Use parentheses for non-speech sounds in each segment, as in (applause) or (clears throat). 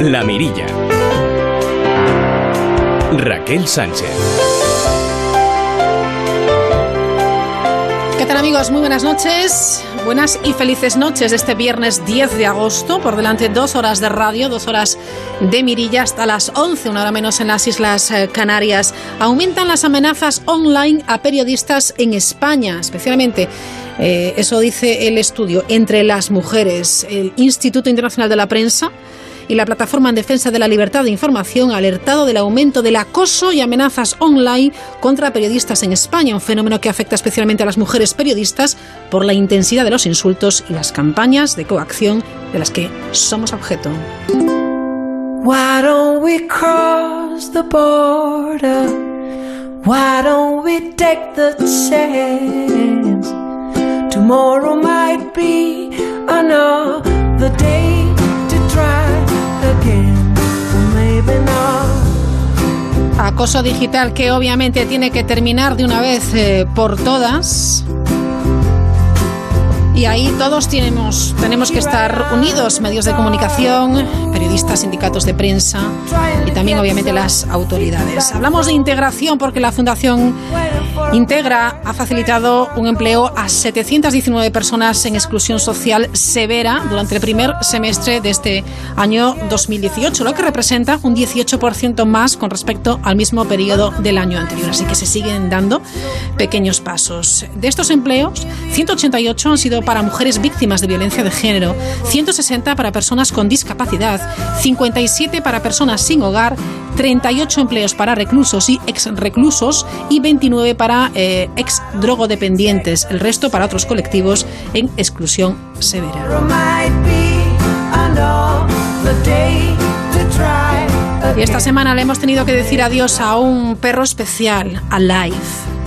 La Mirilla. Raquel Sánchez. ¿Qué tal amigos? Muy buenas noches. Buenas y felices noches este viernes 10 de agosto. Por delante dos horas de radio, dos horas de mirilla hasta las 11, una hora menos en las Islas eh, Canarias. Aumentan las amenazas online a periodistas en España, especialmente eh, eso dice el estudio entre las mujeres. El Instituto Internacional de la Prensa y la Plataforma en Defensa de la Libertad de Información ha alertado del aumento del acoso y amenazas online contra periodistas en España, un fenómeno que afecta especialmente a las mujeres periodistas por la intensidad de los insultos y las campañas de coacción de las que somos objeto. Why don't we cross the border? Why don't we take the chance? Tomorrow might be another day Acoso digital que obviamente tiene que terminar de una vez eh, por todas. Y ahí todos tenemos, tenemos que estar unidos, medios de comunicación, periodistas, sindicatos de prensa y también obviamente las autoridades. Hablamos de integración porque la Fundación Integra ha facilitado un empleo a 719 personas en exclusión social severa durante el primer semestre de este año 2018, lo que representa un 18% más con respecto al mismo periodo del año anterior. Así que se siguen dando pequeños pasos. De estos empleos, 188 han sido para mujeres víctimas de violencia de género, 160 para personas con discapacidad, 57 para personas sin hogar, 38 empleos para reclusos y ex reclusos y 29 para eh, ex drogodependientes, el resto para otros colectivos en exclusión severa. Y esta semana le hemos tenido que decir adiós a un perro especial, a Life.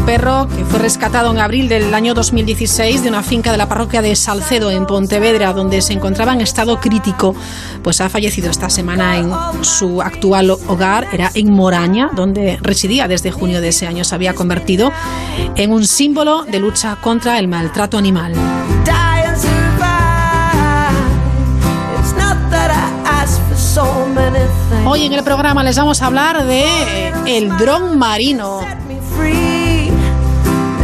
Perro que fue rescatado en abril del año 2016 de una finca de la parroquia de Salcedo en Pontevedra, donde se encontraba en estado crítico, pues ha fallecido esta semana en su actual hogar, era en Moraña, donde residía desde junio de ese año. Se había convertido en un símbolo de lucha contra el maltrato animal. Hoy en el programa les vamos a hablar de el dron marino.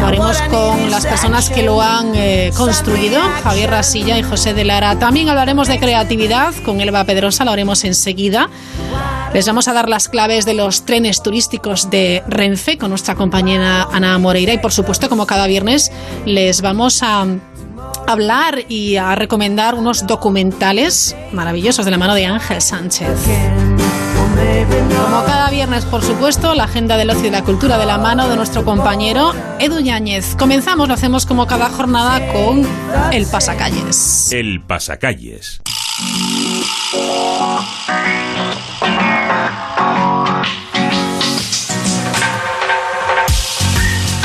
Lo haremos con las personas que lo han eh, construido, Javier Rasilla y José de Lara. También hablaremos de creatividad con Elba Pedrosa, lo haremos enseguida. Les vamos a dar las claves de los trenes turísticos de Renfe con nuestra compañera Ana Moreira y por supuesto, como cada viernes, les vamos a hablar y a recomendar unos documentales maravillosos de la mano de Ángel Sánchez. Como cada viernes, por supuesto, la agenda del ocio y la cultura de la mano de nuestro compañero Edu Yáñez. Comenzamos, lo hacemos como cada jornada con el pasacalles. El pasacalles.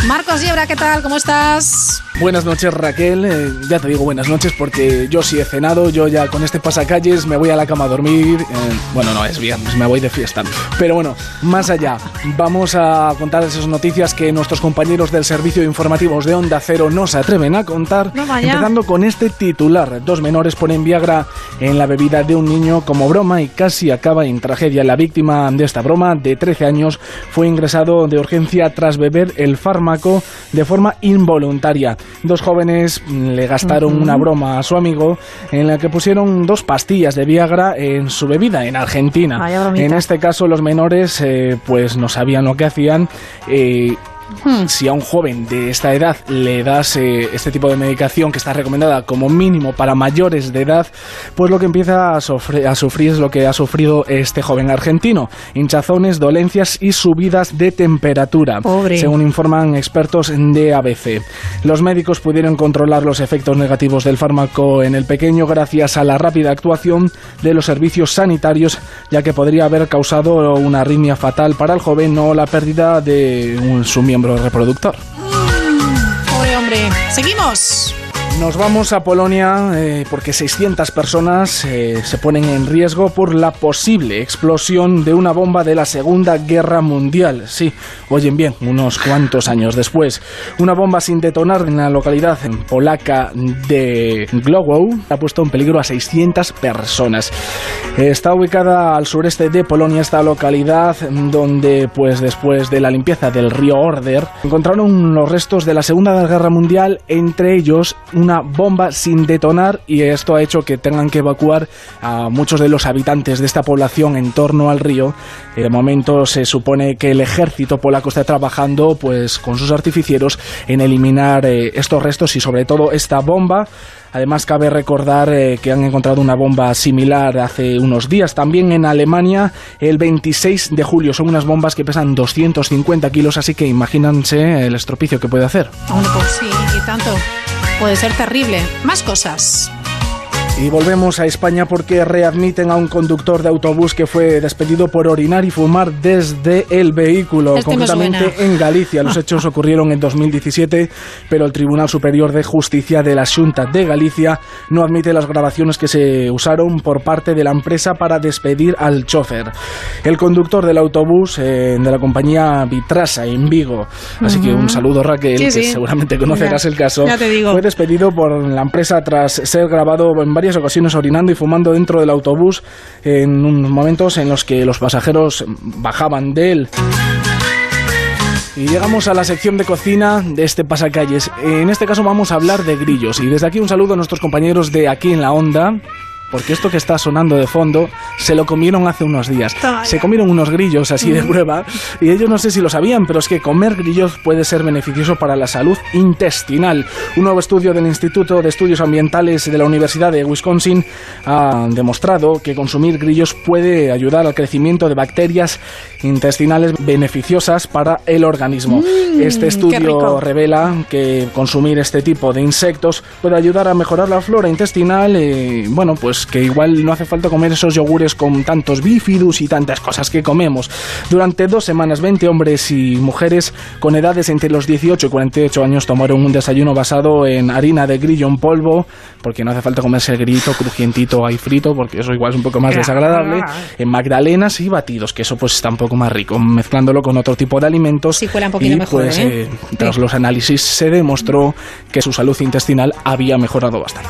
Marcos Yebra, ¿qué tal? ¿Cómo estás? Buenas noches Raquel, eh, ya te digo buenas noches porque yo sí he cenado, yo ya con este pasacalles me voy a la cama a dormir, eh, bueno no es viernes, me voy de fiesta, pero bueno, más allá, vamos a contar esas noticias que nuestros compañeros del servicio de informativos de Onda Cero no se atreven a contar, empezando con este titular, dos menores ponen Viagra en la bebida de un niño como broma y casi acaba en tragedia, la víctima de esta broma de 13 años fue ingresado de urgencia tras beber el fármaco de forma involuntaria. Dos jóvenes mm, le gastaron una broma a su amigo en la que pusieron dos pastillas de Viagra en su bebida en Argentina. En este caso los menores eh, pues no sabían lo que hacían. Eh, Hmm. Si a un joven de esta edad le das eh, este tipo de medicación que está recomendada como mínimo para mayores de edad, pues lo que empieza a, sufrir, a sufrir es lo que ha sufrido este joven argentino: hinchazones, dolencias y subidas de temperatura, según informan expertos de ABC. Los médicos pudieron controlar los efectos negativos del fármaco en el pequeño gracias a la rápida actuación de los servicios sanitarios, ya que podría haber causado una arritmia fatal para el joven o la pérdida de un, su miembro reproductor. Pobre hombre. Seguimos. Nos vamos a Polonia eh, porque 600 personas eh, se ponen en riesgo por la posible explosión de una bomba de la Segunda Guerra Mundial. Sí, oyen bien, unos cuantos años después. Una bomba sin detonar en la localidad polaca de Glowow ha puesto en peligro a 600 personas. Está ubicada al sureste de Polonia esta localidad donde pues después de la limpieza del río Order encontraron los restos de la Segunda Guerra Mundial, entre ellos una bomba sin detonar y esto ha hecho que tengan que evacuar a muchos de los habitantes de esta población en torno al río. De momento se supone que el ejército polaco está trabajando pues con sus artificieros en eliminar eh, estos restos y sobre todo esta bomba. Además, cabe recordar eh, que han encontrado una bomba similar hace unos días también en Alemania el 26 de julio. Son unas bombas que pesan 250 kilos, así que imagínense el estropicio que puede hacer. pues sí, y tanto. Puede ser terrible. Más cosas. Y volvemos a España porque readmiten a un conductor de autobús que fue despedido por orinar y fumar desde el vehículo, Este concretamente en Galicia. Los (laughs) hechos ocurrieron en 2017, pero el Tribunal Superior de Justicia de la Junta de Galicia no admite las grabaciones que se usaron por parte de la empresa para despedir al chofer. El conductor del autobús eh, de la compañía Vitrasa en Vigo, así que un saludo Raquel, Sí, que sí. seguramente conocerás Ya, el caso, fue despedido por la empresa tras ser grabado en varias ocasiones orinando y fumando dentro del autobús en unos momentos en los que los pasajeros bajaban de él. Y llegamos a la sección de cocina de este pasacalles. En este caso vamos a hablar de grillos. Y desde aquí un saludo a nuestros compañeros de aquí en la onda. Porque esto que está sonando de fondo se lo comieron hace unos días. Se comieron unos grillos así de prueba. Y ellos no sé si lo sabían, pero es que comer grillos puede ser beneficioso para la salud intestinal. Un nuevo estudio del Instituto de Estudios Ambientales de la Universidad de Wisconsin ha demostrado que consumir grillos puede ayudar al crecimiento de bacterias intestinales beneficiosas para el organismo. este qué estudio revela que consumir este tipo de insectos puede ayudar a mejorar la flora intestinal. eh, bueno, pues que igual no hace falta comer esos yogures con tantos bífidus y tantas cosas que comemos. Durante dos semanas, 20 hombres y mujeres con edades entre los 18 y 48 años tomaron un desayuno basado en harina de grillo en polvo, porque no hace falta comerse el grillito crujientito ahí frito, porque eso igual es un poco más desagradable, en magdalenas y batidos, que eso pues está un poco más rico, mezclándolo con otro tipo de alimentos. Sí, un poquito y, mejor, pues, ¿eh? tras Sí. los análisis se demostró que su salud intestinal había mejorado bastante.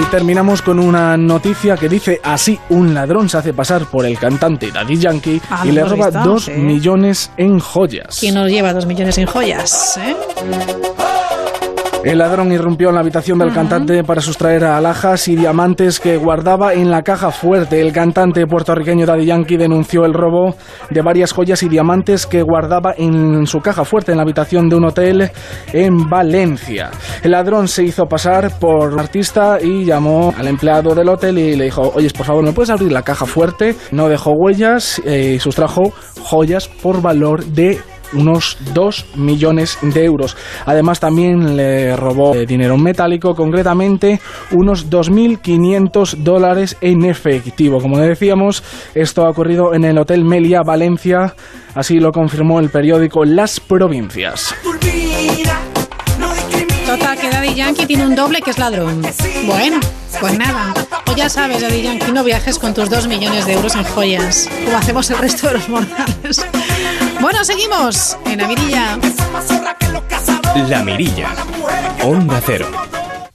Y terminamos con una noticia que dice así, un ladrón se hace pasar por el cantante Daddy Yankee Ah, y lo le roba dos millones en joyas. ¿Quién nos lleva dos millones en joyas? eh? El ladrón irrumpió en la habitación del cantante para sustraer alhajas y diamantes que guardaba en la caja fuerte. El cantante puertorriqueño Daddy Yankee denunció el robo de varias joyas y diamantes que guardaba en su caja fuerte en la habitación de un hotel en Valencia. El ladrón se hizo pasar por artista y llamó al empleado del hotel y le dijo, oye, por favor, ¿me puedes abrir la caja fuerte? No dejó huellas eh, y sustrajo joyas por valor de unos 2 millones de euros. Además también le robó eh, dinero metálico, concretamente unos 2.500 dólares en efectivo. Como decíamos, esto ha ocurrido en el Hotel Melia, Valencia. Así lo confirmó el periódico Las Provincias. Daddy Yankee tiene un doble que es ladrón. Bueno, pues nada. Pues ya sabes, Daddy Yankee, no viajes con tus dos millones de euros en joyas, como hacemos el resto de los mortales. Bueno, seguimos en la mirilla. La Mirilla. Onda Cero.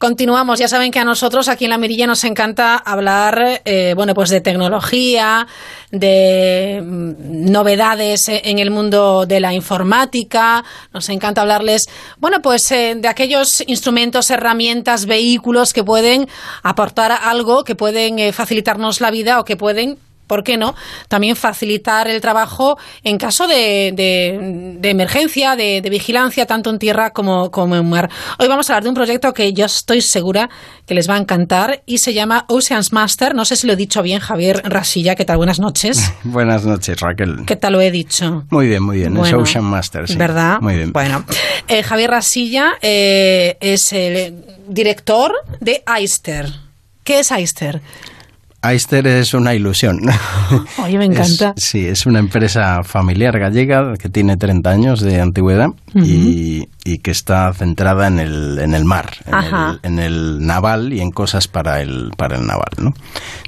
Continuamos, ya saben que a nosotros aquí en la Mirilla nos encanta hablar, eh, bueno, pues de tecnología, de mm, novedades en el mundo de la informática, nos encanta hablarles, bueno, pues eh, de aquellos instrumentos, herramientas, vehículos que pueden aportar algo, que pueden eh, facilitarnos la vida o que pueden ¿por qué no? También facilitar el trabajo en caso de, de- de emergencia, de, de vigilancia, tanto en tierra como, como en mar. Hoy vamos a hablar de un proyecto que yo estoy segura que les va a encantar y se llama Oceans Master. No sé si lo he dicho bien, Javier Rasilla. ¿Qué tal? Buenas noches. (laughs) Buenas noches, Raquel. ¿Qué tal lo he dicho? Muy bien, muy bien. Bueno, es Ocean Master, sí. ¿Verdad? Muy bien. Bueno, eh, Javier Rasilla eh, es el director de Aister. ¿Qué es Aister? Aister es una ilusión. (laughs) Oye, me encanta. sí, es una empresa familiar gallega que tiene 30 años de antigüedad y, que está centrada en el, en el mar, en el, naval y en cosas para el, para el naval. ¿no?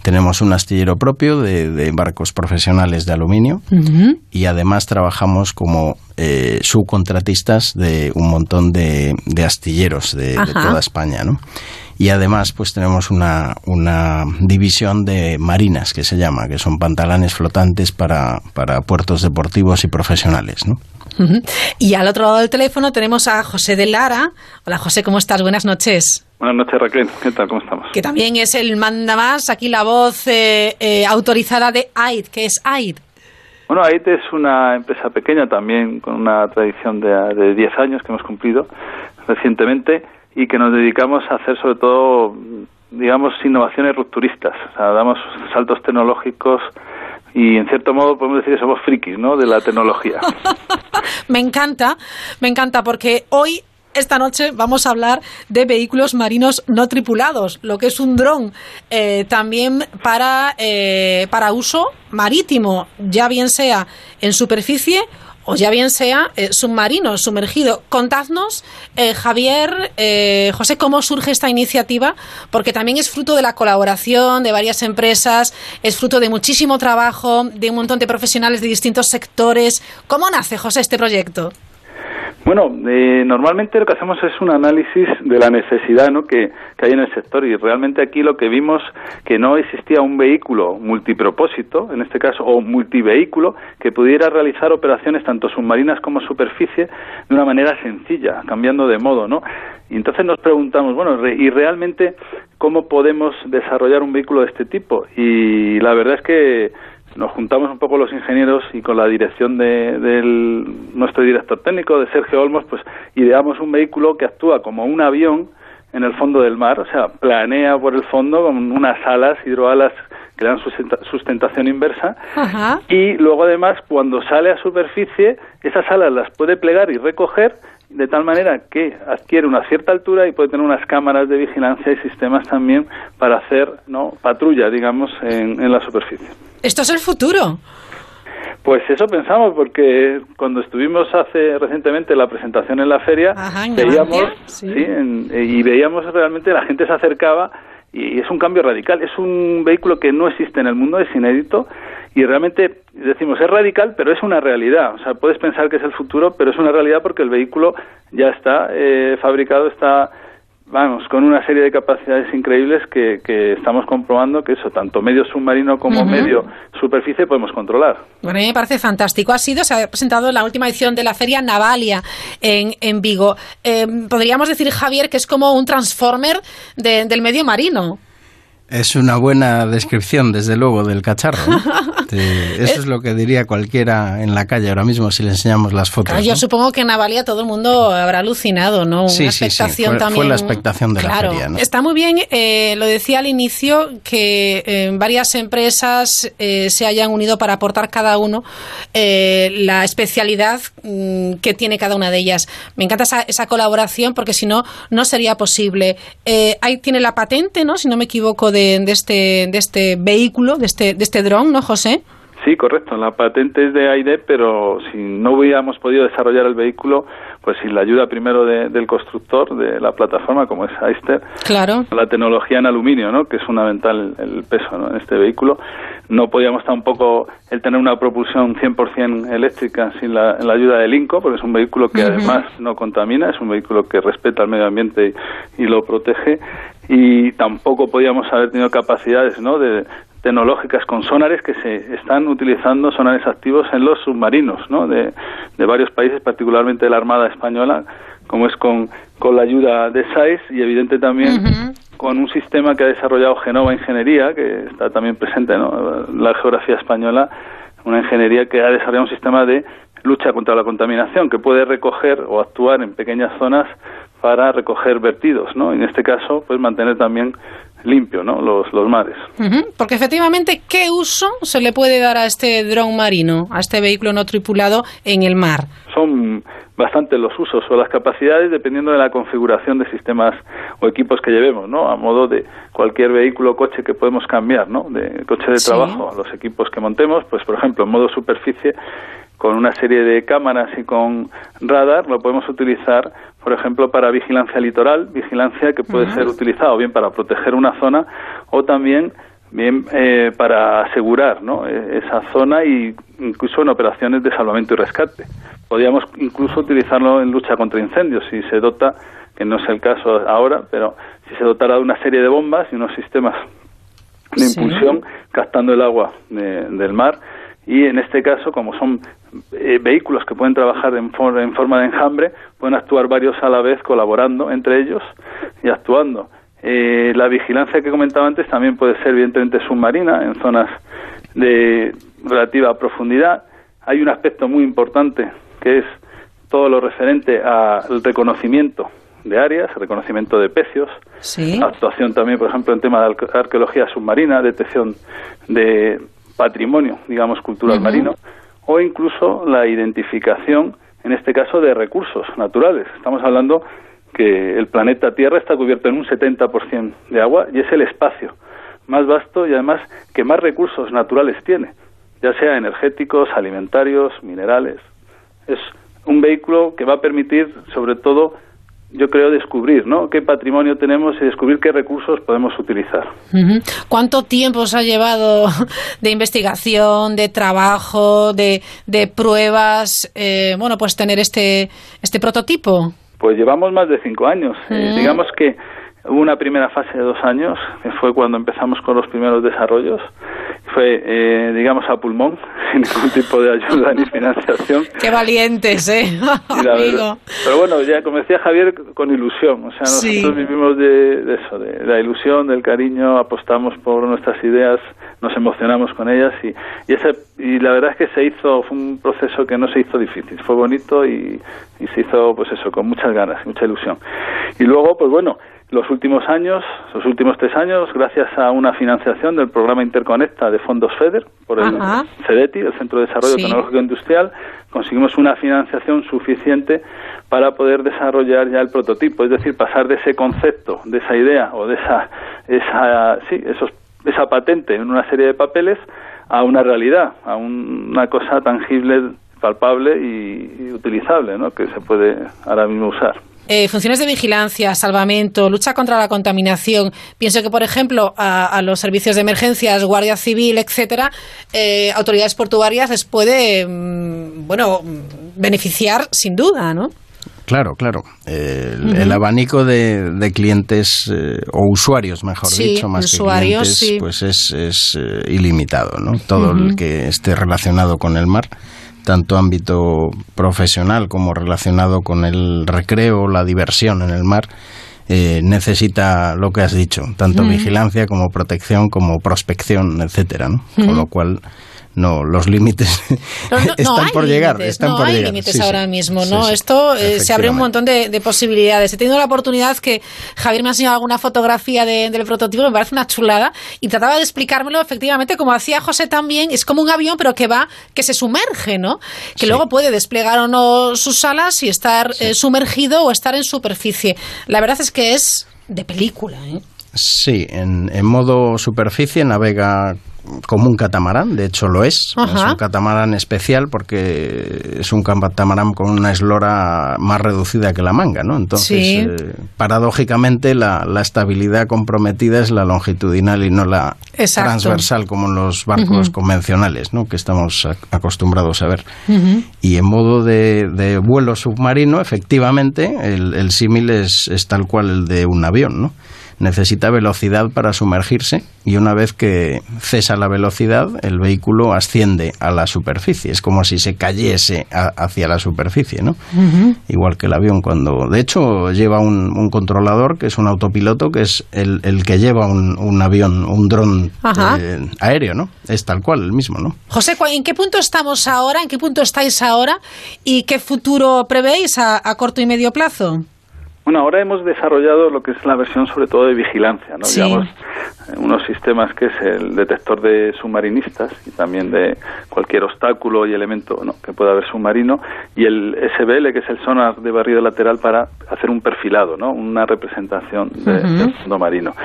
Tenemos un astillero propio de, barcos profesionales de aluminio y además trabajamos como eh, subcontratistas de un montón de, astilleros de, de toda España. ¿no? Y además pues tenemos una, una división de marinas que se llama, que son pantalones flotantes para, para puertos deportivos y profesionales, ¿no? Y al otro lado del teléfono tenemos a José de Lara. Hola José, ¿cómo estás? Buenas noches. Buenas noches Raquel, ¿qué tal? ¿Cómo estamos? Que también es el manda más, aquí la voz eh, eh, autorizada de AID, que es AID. Bueno, AID es una empresa pequeña también con una tradición de, de 10 años que hemos cumplido recientemente y que nos dedicamos a hacer sobre todo, digamos, innovaciones rupturistas. O sea, damos saltos tecnológicos y en cierto modo podemos decir que somos frikis, ¿no? De la tecnología. (laughs) me encanta, me encanta porque hoy esta noche vamos a hablar de vehículos marinos no tripulados, lo que es un dron, eh, también para, eh, para uso marítimo, ya bien sea en superficie o ya bien sea eh, submarino, sumergido. Contadnos, eh, Javier, eh, José, cómo surge esta iniciativa, porque también es fruto de la colaboración de varias empresas, es fruto de muchísimo trabajo, de un montón de profesionales de distintos sectores. ¿Cómo nace, José, este proyecto? Bueno, eh, normalmente lo que hacemos es un análisis de la necesidad ¿no? que, hay en el sector y realmente aquí lo que vimos que no existía un vehículo multipropósito, en este caso, o multivehículo, que pudiera realizar operaciones tanto submarinas como superficie de una manera sencilla, cambiando de modo, ¿no? Y entonces nos preguntamos, bueno, ¿y realmente cómo podemos desarrollar un vehículo de este tipo? Y la verdad es que nos juntamos un poco los ingenieros y con la dirección de, nuestro director técnico, de Sergio Olmos, pues ideamos un vehículo que actúa como un avión en el fondo del mar, o sea, planea por el fondo con unas alas, hidroalas que dan sustentación inversa. Y luego además cuando sale a superficie esas alas las puede plegar y recoger de tal manera que adquiere una cierta altura y puede tener unas cámaras de vigilancia y sistemas también para hacer no patrulla digamos en la superficie esto es el futuro. Pues eso pensamos, porque cuando estuvimos hace recientemente la presentación en la feria, veíamos y veíamos realmente la gente se acercaba y es un cambio radical. Es un vehículo que no existe en el mundo, es inédito y realmente decimos es radical, pero es una realidad. O sea, puedes pensar que es el futuro, pero es una realidad porque el vehículo ya está eh, fabricado, está vamos, con una serie de capacidades increíbles que, estamos comprobando que eso, tanto medio submarino como medio superficie, podemos controlar. Bueno, a mí me parece fantástico. Ha sido, se ha presentado en la última edición de la Feria Navalia en, en Vigo. Eh, podríamos decir, Javier, que es como un transformer del medio marino. Es una buena descripción, desde luego, del cacharro. (laughs) eso es lo que diría cualquiera en la calle ahora mismo si le enseñamos las fotos. Yo supongo que en Navalia todo el mundo habrá alucinado, ¿no? Sí, sí, sí. Fue, también. Fue la expectación de la feria. ¿no? Está muy bien, eh, lo decía al inicio, que eh, varias empresas eh, se hayan unido para aportar cada uno la especialidad mm, que tiene cada una de ellas. Me encanta esa, esa colaboración porque si no, no sería posible. ahí tiene la patente, ¿no? Si no me equivoco, de, este, de este vehículo, de este, de este dron, ¿no, José? Sí, correcto. La patente es de AID, pero si no hubiéramos podido desarrollar el vehículo, pues sin la ayuda primero del constructor de la plataforma, como es Aister, claro. la tecnología en aluminio, ¿no? que es fundamental el peso en este vehículo, no podíamos tampoco el tener una propulsión 100% eléctrica sin la, ayuda del INCO, porque es un vehículo que además no contamina, es un vehículo que respeta el medio ambiente y, y lo protege, y tampoco podíamos haber tenido capacidades ¿no? de, tecnológicas con sonares que se están utilizando, sonares activos en los submarinos ¿no? de, varios países, particularmente de la Armada Española, como es con, con la ayuda de SAIS y evidente también con un sistema que ha desarrollado Genova Ingeniería, que está también presente en la geografía española, una ingeniería que ha desarrollado un sistema de lucha contra la contaminación que puede recoger o actuar en pequeñas zonas para recoger vertidos, ¿no? En este caso, pues mantener también limpio, ¿no? Los, los mares. Porque efectivamente, ¿qué uso se le puede dar a este dron marino, a este vehículo no tripulado en el mar? Son bastante los usos o las capacidades dependiendo de la configuración de sistemas o equipos que llevemos, ¿no? A modo de cualquier vehículo o coche que podemos cambiar, ¿no? De coche de trabajo a los equipos que montemos, pues por ejemplo, en modo superficie, con una serie de cámaras y con radar, lo podemos utilizar, por ejemplo, para vigilancia litoral, vigilancia que puede ser utilizada o bien para proteger una zona o también bien eh, para asegurar ¿no? E, esa zona y incluso en operaciones de salvamento y rescate. Podríamos incluso utilizarlo en lucha contra incendios si se dota, que no es el caso ahora, pero si se dotara de una serie de bombas y unos sistemas de impulsión captando el agua del mar y en este caso como son eh, vehículos que pueden trabajar en, en forma de enjambre pueden actuar varios a la vez colaborando entre ellos y actuando eh, la vigilancia que comentaba antes también puede ser evidentemente submarina en zonas de relativa profundidad. Hay un aspecto muy importante que es todo lo referente al reconocimiento de áreas, reconocimiento de pecios, actuación también, por ejemplo, en tema de arqueología submarina, detección de patrimonio, digamos, cultural marino, o incluso la identificación, en este caso, de recursos naturales. Estamos hablando que el planeta Tierra está cubierto en un 70% de agua y es el espacio más vasto y además que más recursos naturales tiene, ya sea energéticos, alimentarios, minerales. Es un vehículo que va a permitir, sobre todo, yo creo, descubrir ¿no? qué patrimonio tenemos y descubrir qué recursos podemos utilizar. ¿Cuánto tiempo os ha llevado (laughs) de investigación, de trabajo, de, de pruebas, eh, bueno, pues tener este, este prototipo? Pues llevamos más de cinco años. Eh, digamos que hubo una primera fase de dos años, que fue cuando empezamos con los primeros desarrollos. Fue, eh, digamos, a pulmón, (laughs) sin ningún tipo de ayuda ni financiación. Qué valientes, ¿eh? (laughs) pero bueno, ya como decía Javier, con ilusión. O sea, nosotros vivimos de, eso, de la ilusión, del cariño, apostamos por nuestras ideas, nos emocionamos con ellas y, y, ese, y la verdad es que se hizo, fue un proceso que no se hizo difícil, fue bonito y, y se hizo, pues eso, con muchas ganas, mucha ilusión. Y luego, pues bueno, los últimos años, los últimos tres años, gracias a una financiación del programa Interconecta de fondos FEDER, por el CEDETI, el Centro de Desarrollo Tecnológico Industrial, conseguimos una financiación suficiente para poder desarrollar ya el prototipo, es decir, pasar de ese concepto, de esa idea o de esa, esa, sí, esos, esa patente en una serie de papeles a una realidad, a una cosa tangible, palpable y, y utilizable, ¿no? que se puede ahora mismo usar. Eh, funciones de vigilancia, salvamento, lucha contra la contaminación. Pienso que, por ejemplo, a, los servicios de emergencias, Guardia Civil, etcétera, eh, autoridades portuarias les puede, mm, bueno, beneficiar sin duda, ¿no? Claro, claro. el, abanico de, clientes eh, o usuarios, mejor dicho, más que clientes, pues es, ilimitado, ¿no? Todo el que esté relacionado con el mar tanto ámbito profesional como relacionado con el recreo, la diversión en el mar, eh, necesita lo que has dicho, tanto vigilancia como protección, como prospección, etcétera, ¿no? Con lo cual no, los límites (laughs) (laughs) están por llegar. Están no por hay límites ahora mismo, ¿no? Esto eh, se abre un montón de, posibilidades. He tenido la oportunidad que Javier me ha enseñado alguna fotografía del prototipo, me parece una chulada, y trataba de explicármelo efectivamente como hacía José también. Es como un avión, pero que va, que se sumerge, ¿no? Que luego puede desplegar o no sus alas y estar eh, sumergido o estar en superficie. La verdad es que es de película, ¿eh? Sí, en, en modo superficie navega como un catamarán, de hecho lo es. Es un catamarán especial porque es un catamarán con una eslora más reducida que la manga, ¿no? Entonces, eh, paradójicamente, la, estabilidad comprometida es la longitudinal y no la transversal como en los barcos convencionales, ¿no? Que estamos acostumbrados a ver. Y en modo de, vuelo submarino, efectivamente, el, el símil es, es tal cual el de un avión, ¿no? Necesita velocidad para sumergirse y una vez que cesa la velocidad, el vehículo asciende a la superficie. Es como si se cayese hacia la superficie, ¿no? Igual que el avión cuando... De hecho, lleva un, controlador que es un autopiloto, que es el, que lleva un, avión, un dron eh, aéreo, ¿no? Es tal cual, el mismo, ¿no? José, ¿en qué punto estamos ahora? ¿En qué punto estáis ahora? ¿Y qué futuro prevéis a corto y medio plazo? Bueno, ahora hemos desarrollado lo que es la versión sobre todo de vigilancia, ¿no? Digamos, eh, unos sistemas que es el detector de submarinistas y también de cualquier obstáculo y elemento que pueda haber submarino y el SBL, que es el sonar de barrido lateral para hacer un perfilado, ¿no? una representación del fondo marino.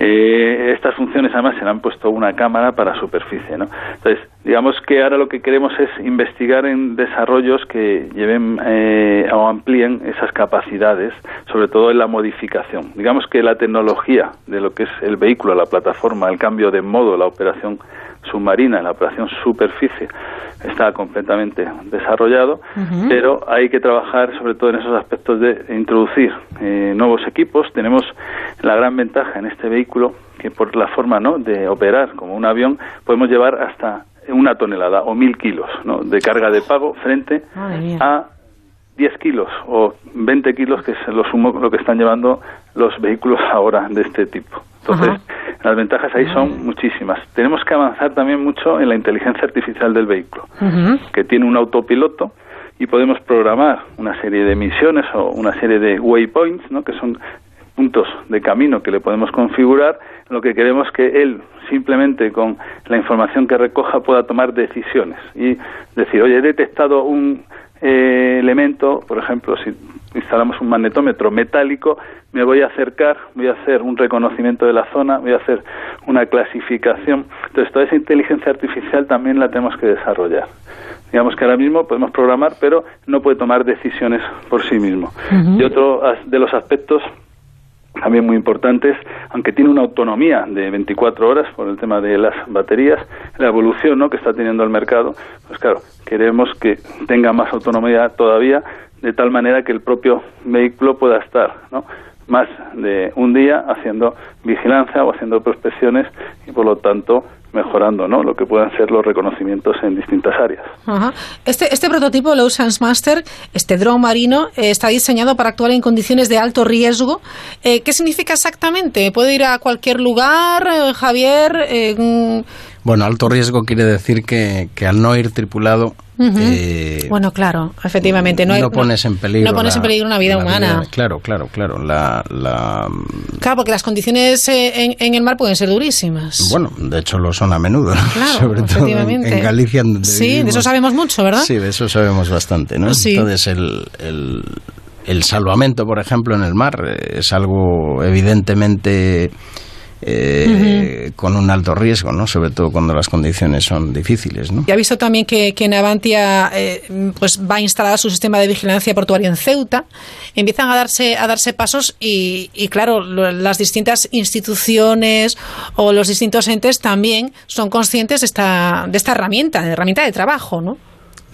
Eh, estas funciones además se le han puesto una cámara para superficie. ¿no? Entonces, digamos que ahora lo que queremos es investigar en desarrollos que lleven eh, o amplíen esas capacidades, sobre todo en la modificación. Digamos que la tecnología de lo que es el vehículo, la plataforma, el cambio de modo, la operación submarina, la operación superficie, está completamente desarrollado, pero hay que trabajar sobre todo en esos aspectos de introducir eh, nuevos equipos. Tenemos la gran ventaja en este vehículo que por la forma ¿no? de operar como un avión podemos llevar hasta una tonelada o mil kilos ¿no? de carga de pago frente a 10 kilos o 20 kilos, que es lo sumo lo que están llevando los vehículos ahora de este tipo. Entonces, las ventajas ahí son muchísimas. Tenemos que avanzar también mucho en la inteligencia artificial del vehículo, que tiene un autopiloto y podemos programar una serie de misiones o una serie de waypoints, ¿no? que son puntos de camino que le podemos configurar, lo que queremos que él simplemente con la información que recoja pueda tomar decisiones y decir, oye, he detectado un eh, elemento, por ejemplo, si instalamos un magnetómetro metálico, me voy a acercar, voy a hacer un reconocimiento de la zona, voy a hacer una clasificación. Entonces, toda esa inteligencia artificial también la tenemos que desarrollar. Digamos que ahora mismo podemos programar, pero no puede tomar decisiones por sí mismo. Y otro de los aspectos también muy importantes, aunque tiene una autonomía de 24 horas por el tema de las baterías, la evolución ¿no? que está teniendo el mercado, pues claro, queremos que tenga más autonomía todavía, de tal manera que el propio vehículo pueda estar ¿no? más de un día haciendo vigilancia o haciendo prospecciones y por lo tanto mejorando ¿no? lo que puedan ser los reconocimientos en distintas áreas. Este, este prototipo, el Oceans Master, este dron marino, eh, está diseñado para actuar en condiciones de alto riesgo. Eh, ¿Qué significa exactamente? ¿Puede ir a cualquier lugar, eh, Javier? Bueno, alto riesgo quiere decir que, que al no ir tripulado eh, bueno, claro, efectivamente. No, pones en peligro. No pones en peligro una vida humana. claro, claro, claro. La, Claro, porque las condiciones eh, en, el mar pueden ser durísimas. Bueno, de hecho lo son a menudo. Claro, (laughs) Sobre todo en, Galicia. sí, de eso sabemos mucho, ¿verdad? Sí, de eso sabemos bastante, ¿no? Entonces, el, el, el salvamento, por ejemplo, en el mar eh, es algo evidentemente eh, con un alto riesgo, ¿no? sobre todo cuando las condiciones son difíciles. ¿no? Y ha visto también que, que Navantia eh, pues va a instalar su sistema de vigilancia portuaria en Ceuta. Empiezan a darse, a darse pasos y, y, claro, las distintas instituciones o los distintos entes también son conscientes de esta, de esta herramienta, de herramienta de trabajo, ¿no?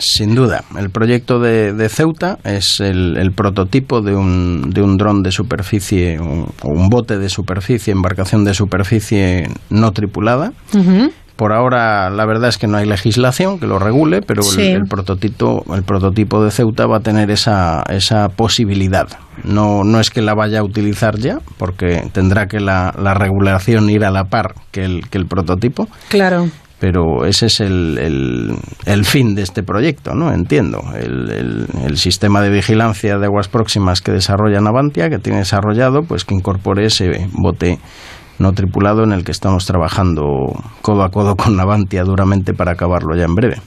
Sin duda, el proyecto de, Ceuta es el, prototipo de un, de un dron de superficie o un, bote de superficie, embarcación de superficie no tripulada. Por ahora, la verdad es que no hay legislación que lo regule, pero el, prototipo, el prototipo de Ceuta va a tener esa, esa posibilidad. No, no es que la vaya a utilizar ya, porque tendrá que la, la regulación ir a la par que el, que el prototipo. Claro pero ese es el, el, fin de este proyecto, ¿no? Entiendo. El, el, sistema de vigilancia de aguas próximas que desarrolla Navantia, que tiene desarrollado, pues que incorpore ese bote no tripulado en el que estamos trabajando codo a codo con Navantia duramente para acabarlo ya en breve.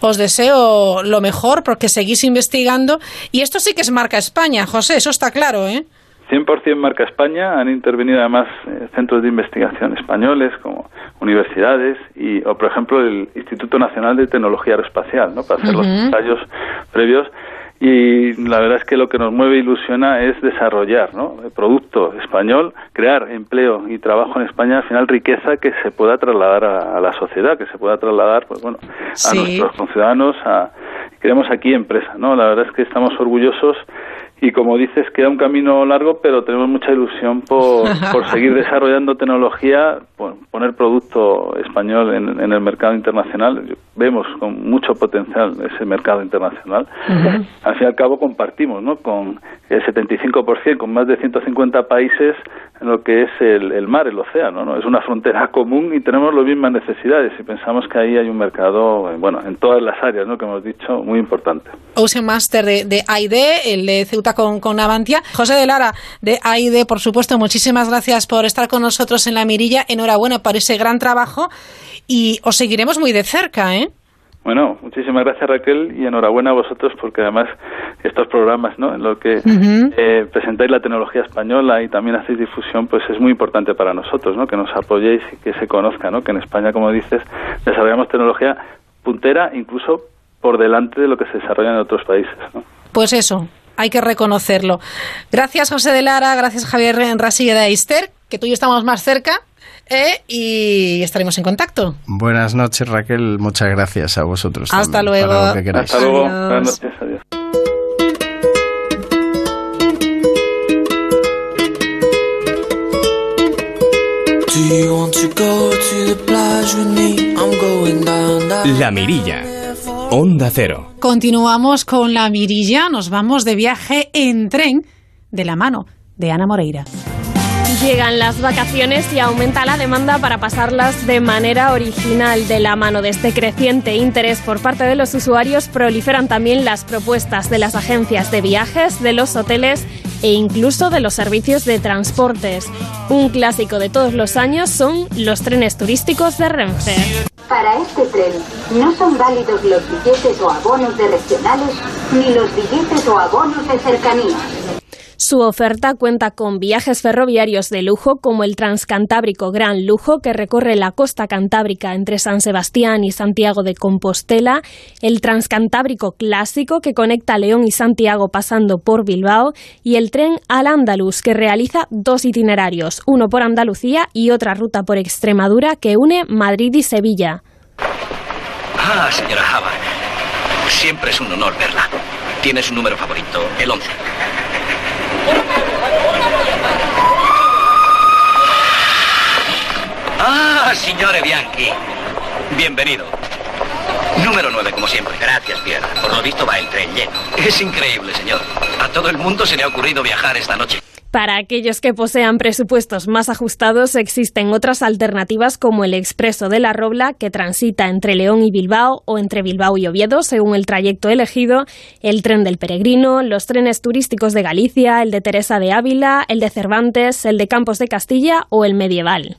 Os deseo lo mejor porque seguís investigando y esto sí que es marca España, José, eso está claro, ¿eh? 100% marca España, han intervenido además eh, centros de investigación españoles como universidades y, o por ejemplo, el Instituto Nacional de Tecnología Aeroespacial, ¿no? Para hacer los ensayos previos. Y la verdad es que lo que nos mueve e ilusiona es desarrollar ¿no? el producto español, crear empleo y trabajo en España, al final riqueza que se pueda trasladar a, la sociedad, que se pueda trasladar pues bueno, a nuestros conciudadanos, a, queremos aquí empresa. ¿no? La verdad es que estamos orgullosos y como dices, queda un camino largo, pero tenemos mucha ilusión por, (laughs) seguir desarrollando tecnología, poner producto español en, el mercado internacional. Vemos con mucho potencial ese mercado internacional. Al fin y al cabo compartimos ¿no? con el 75%, con más de 150 países, en lo que es el, mar, el océano. ¿no? Es una frontera común y tenemos las mismas necesidades y pensamos que ahí hay un mercado, bueno, en todas las áreas ¿no? que hemos dicho, muy importante. Ocean Master de, de AID, el de Ceuta con, con Avantia. José de Lara de AID, por supuesto, muchísimas gracias por estar con nosotros en la mirilla. Enhorabuena por ese gran trabajo y os seguiremos muy de cerca, ¿eh? Bueno, muchísimas gracias Raquel y enhorabuena a vosotros porque además estos programas, ¿no? En lo que eh, presentáis la tecnología española y también hacéis difusión, pues es muy importante para nosotros, ¿no? Que nos apoyéis y que se conozca, ¿no? Que en España, como dices, desarrollamos tecnología puntera incluso por delante de lo que se desarrolla en otros países, ¿no? Pues eso, hay que reconocerlo. Gracias José de Lara, gracias Javier Rasilla de Aister, que tú y yo estamos más cerca eh, y estaremos en contacto. Buenas noches, Raquel. Muchas gracias a vosotros. Hasta luego. Hasta luego. Buenas noches. Adiós. La Mirilla. Onda Cero. Continuamos con La Mirilla. Nos vamos de viaje en tren de la mano de Ana Moreira. Llegan las vacaciones y aumenta la demanda para pasarlas de manera original. De la mano de este creciente interés por parte de los usuarios, proliferan también las propuestas de las agencias de viajes, de los hoteles e incluso de los servicios de transportes. Un clásico de todos los años son los trenes turísticos de Renfe. Para este tren no son válidos los billetes o abonos de regionales ni los billetes o abonos de cercanía. Su oferta cuenta con viajes ferroviarios de lujo como el Transcantábrico Gran Lujo que recorre la costa cantábrica entre San Sebastián y Santiago de Compostela, el Transcantábrico Clásico que conecta León y Santiago pasando por Bilbao y el tren Al Andalus que realiza dos itinerarios, uno por Andalucía y otra ruta por Extremadura que une Madrid y Sevilla. Ah, señora Java, siempre es un honor verla. Tiene su número favorito, el 11. Ah, signore Bianchi. Bienvenido. Número 9, como siempre. Gracias, Pierre. Por lo visto va el tren lleno. Es increíble, señor. A todo el mundo se le ha ocurrido viajar esta noche. Para aquellos que posean presupuestos más ajustados, existen otras alternativas como el Expreso de la Robla, que transita entre León y Bilbao o entre Bilbao y Oviedo, según el trayecto elegido, el tren del Peregrino, los trenes turísticos de Galicia, el de Teresa de Ávila, el de Cervantes, el de Campos de Castilla o el medieval.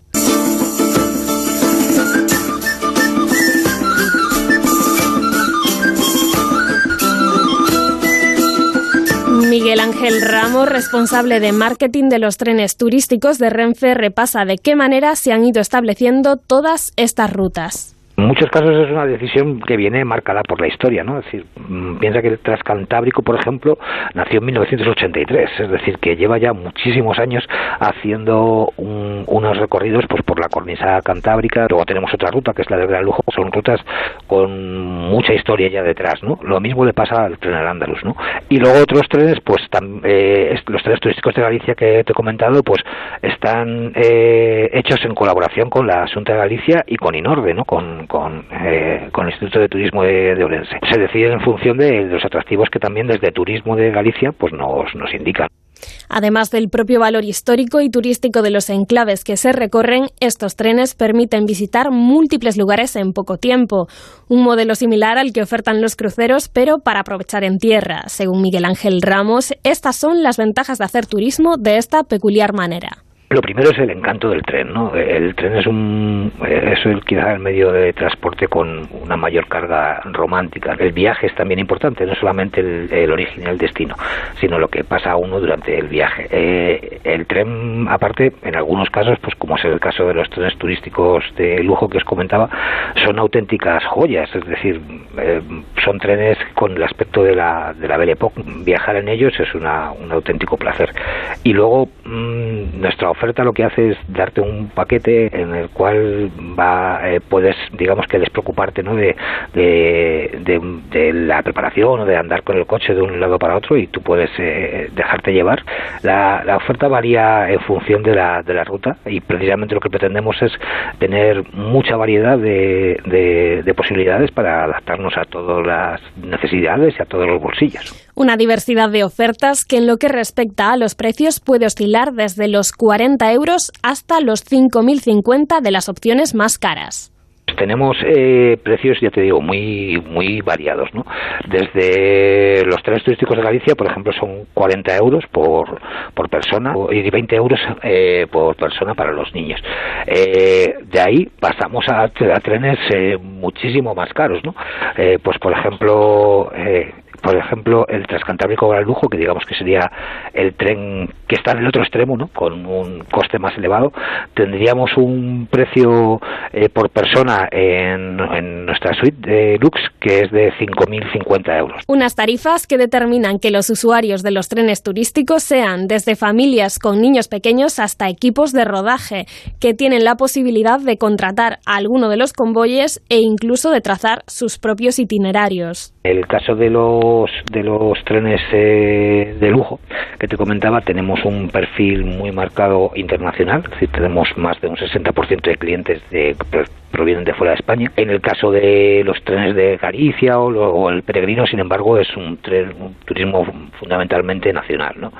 Miguel Ángel Ramos, responsable de marketing de los trenes turísticos de Renfe, repasa de qué manera se han ido estableciendo todas estas rutas. En muchos casos es una decisión que viene marcada por la historia, ¿no? Es decir, mm, piensa que el Transcantábrico, por ejemplo, nació en 1983, es decir, que lleva ya muchísimos años haciendo unos recorridos pues por la cornisa cantábrica. Luego tenemos otra ruta que es la del Gran Lujo, son rutas con mucha historia ya detrás, ¿no? Lo mismo le pasa al tren al Andalus, ¿no? Y luego otros trenes, pues eh, los trenes turísticos de Galicia que te he comentado, pues están eh, hechos en colaboración con la Asunta de Galicia y con Inorde, ¿no? Con, con, eh, con el Instituto de Turismo de, Orense. Se decide en función de, los atractivos que también desde Turismo de Galicia pues nos, nos indican. Además del propio valor histórico y turístico de los enclaves que se recorren, estos trenes permiten visitar múltiples lugares en poco tiempo, un modelo similar al que ofertan los cruceros, pero para aprovechar en tierra. Según Miguel Ángel Ramos, estas son las ventajas de hacer turismo de esta peculiar manera. Lo primero es el encanto del tren, ¿no? El tren es un es el, quizá el medio de transporte con una mayor carga romántica. El viaje es también importante, no solamente el, origen y el destino, sino lo que pasa a uno durante el viaje. Eh, el tren, aparte, en algunos casos, pues como es el caso de los trenes turísticos de lujo que os comentaba, son auténticas joyas, es decir, eh, son trenes con el aspecto de la, de la Belle Époque. Viajar en ellos es una, un auténtico placer. Y luego, mmm, nuestra oferta lo que hace es darte un paquete en el cual va eh, puedes digamos que despreocuparte ¿no? De, de, la preparación o de andar con el coche de un lado para otro y tú puedes eh, dejarte llevar la, la, oferta varía en función de la, de la ruta y precisamente lo que pretendemos es tener mucha variedad de, de posibilidades para adaptarnos a todas las necesidades y a todos los bolsillos. Una diversidad de ofertas que en lo que respecta a los precios puede oscilar desde los 40 euros hasta los 5.050 de las opciones más caras. Tenemos eh, precios, ya te digo, muy muy variados, ¿no? Desde los trenes turísticos de Galicia, por ejemplo, son 40 euros por, por persona y 20 euros eh, por persona para los niños. Eh, de ahí pasamos a, a trenes muchísimo más caros, ¿no? pues, por ejemplo, por ejemplo, el Transcantábrico Gran Lujo, que digamos que sería el tren que está en el otro extremo, ¿no? con un coste más elevado, tendríamos un precio eh, por persona en, nuestra suite de Lux que es de 5.050 euros. Unas tarifas que determinan que los usuarios de los trenes turísticos sean desde familias con niños pequeños hasta equipos de rodaje, que tienen la posibilidad de contratar a alguno de los convoyes e incluso de trazar sus propios itinerarios. El caso de los de los trenes eh, de lujo que te comentaba, tenemos un perfil muy marcado internacional, es decir, tenemos más de un 60% de clientes de, provienen de fuera de España. En el caso de los trenes de Galicia o, el peregrino, sin embargo, es un, tren, un turismo fundamentalmente nacional. ¿no?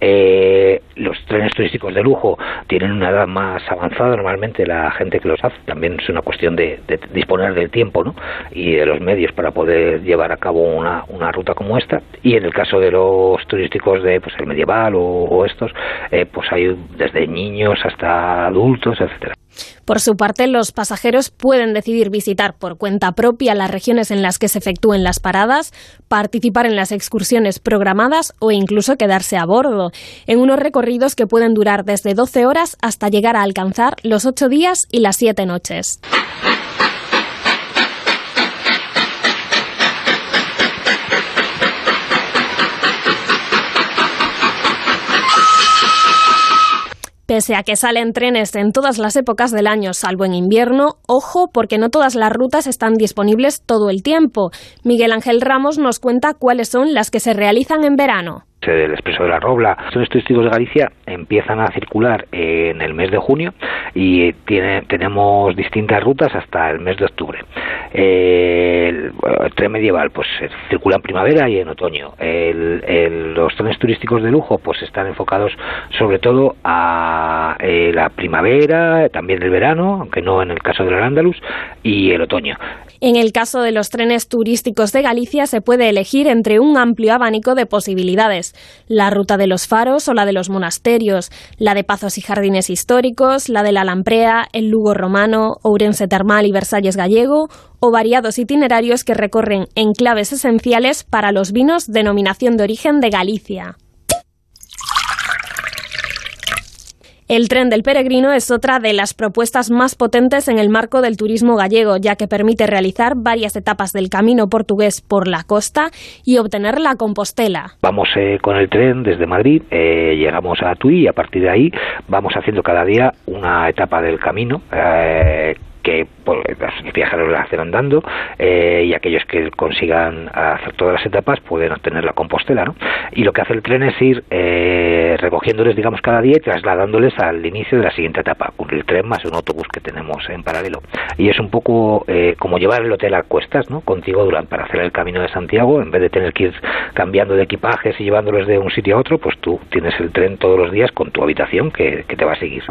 Eh, los trenes turísticos de lujo tienen una edad más avanzada, normalmente la gente que los hace. También es una cuestión de, disponer del tiempo ¿no? y de los medios para poder llevar a cabo una, una, ruta como esta. Y en el caso de los turísticos de pues el medieval o, estos, eh, pues hay desde niños hasta adultos, etcétera. Por su parte, los pasajeros pueden decidir visitar por cuenta propia las regiones en las que se efectúen las paradas, participar en las excursiones programadas o incluso quedarse a bordo, en unos recorridos que pueden durar desde 12 horas hasta llegar a alcanzar los 8 días y las 7 noches. Pese a que salen trenes en todas las épocas del año, salvo en invierno, ojo porque no todas las rutas están disponibles todo el tiempo. Miguel Ángel Ramos nos cuenta cuáles son las que se realizan en verano del Expreso de la Robla. Los turísticos de Galicia empiezan a circular en el mes de junio y tiene, tenemos distintas rutas hasta el mes de octubre. el, tren medieval pues circula en primavera y en otoño. los trenes turísticos de lujo pues están enfocados sobre todo a eh, la primavera, también el verano, aunque no en el caso del Andalus, y el otoño. En el caso de los trenes turísticos de Galicia se puede elegir entre un amplio abanico de posibilidades. La ruta de los faros o la de los monasterios, la de Pazos y Jardines Históricos, la de la Lamprea, el Lugo Romano, Ourense Termal y Versalles Gallego, o variados itinerarios que recorren enclaves esenciales para los vinos denominación de origen de Galicia. El tren del peregrino es otra de las propuestas más potentes en el marco del turismo gallego, ya que permite realizar varias etapas del camino portugués por la costa y obtener la Compostela. Vamos eh, con el tren desde Madrid, eh, llegamos a Tui y a partir de ahí vamos haciendo cada día una etapa del camino. Eh, que pues, los viajeros la hacen andando eh, y aquellos que consigan hacer todas las etapas pueden obtener la compostela, ¿no? Y lo que hace el tren es ir eh, recogiéndoles, digamos, cada día y trasladándoles al inicio de la siguiente etapa, con el tren más un autobús que tenemos en paralelo. Y es un poco eh, como llevar el hotel a cuestas, ¿no? Contigo durante, para hacer el camino de Santiago, en vez de tener que ir cambiando de equipajes y llevándolos de un sitio a otro, pues tú tienes el tren todos los días con tu habitación que, que te va a seguir.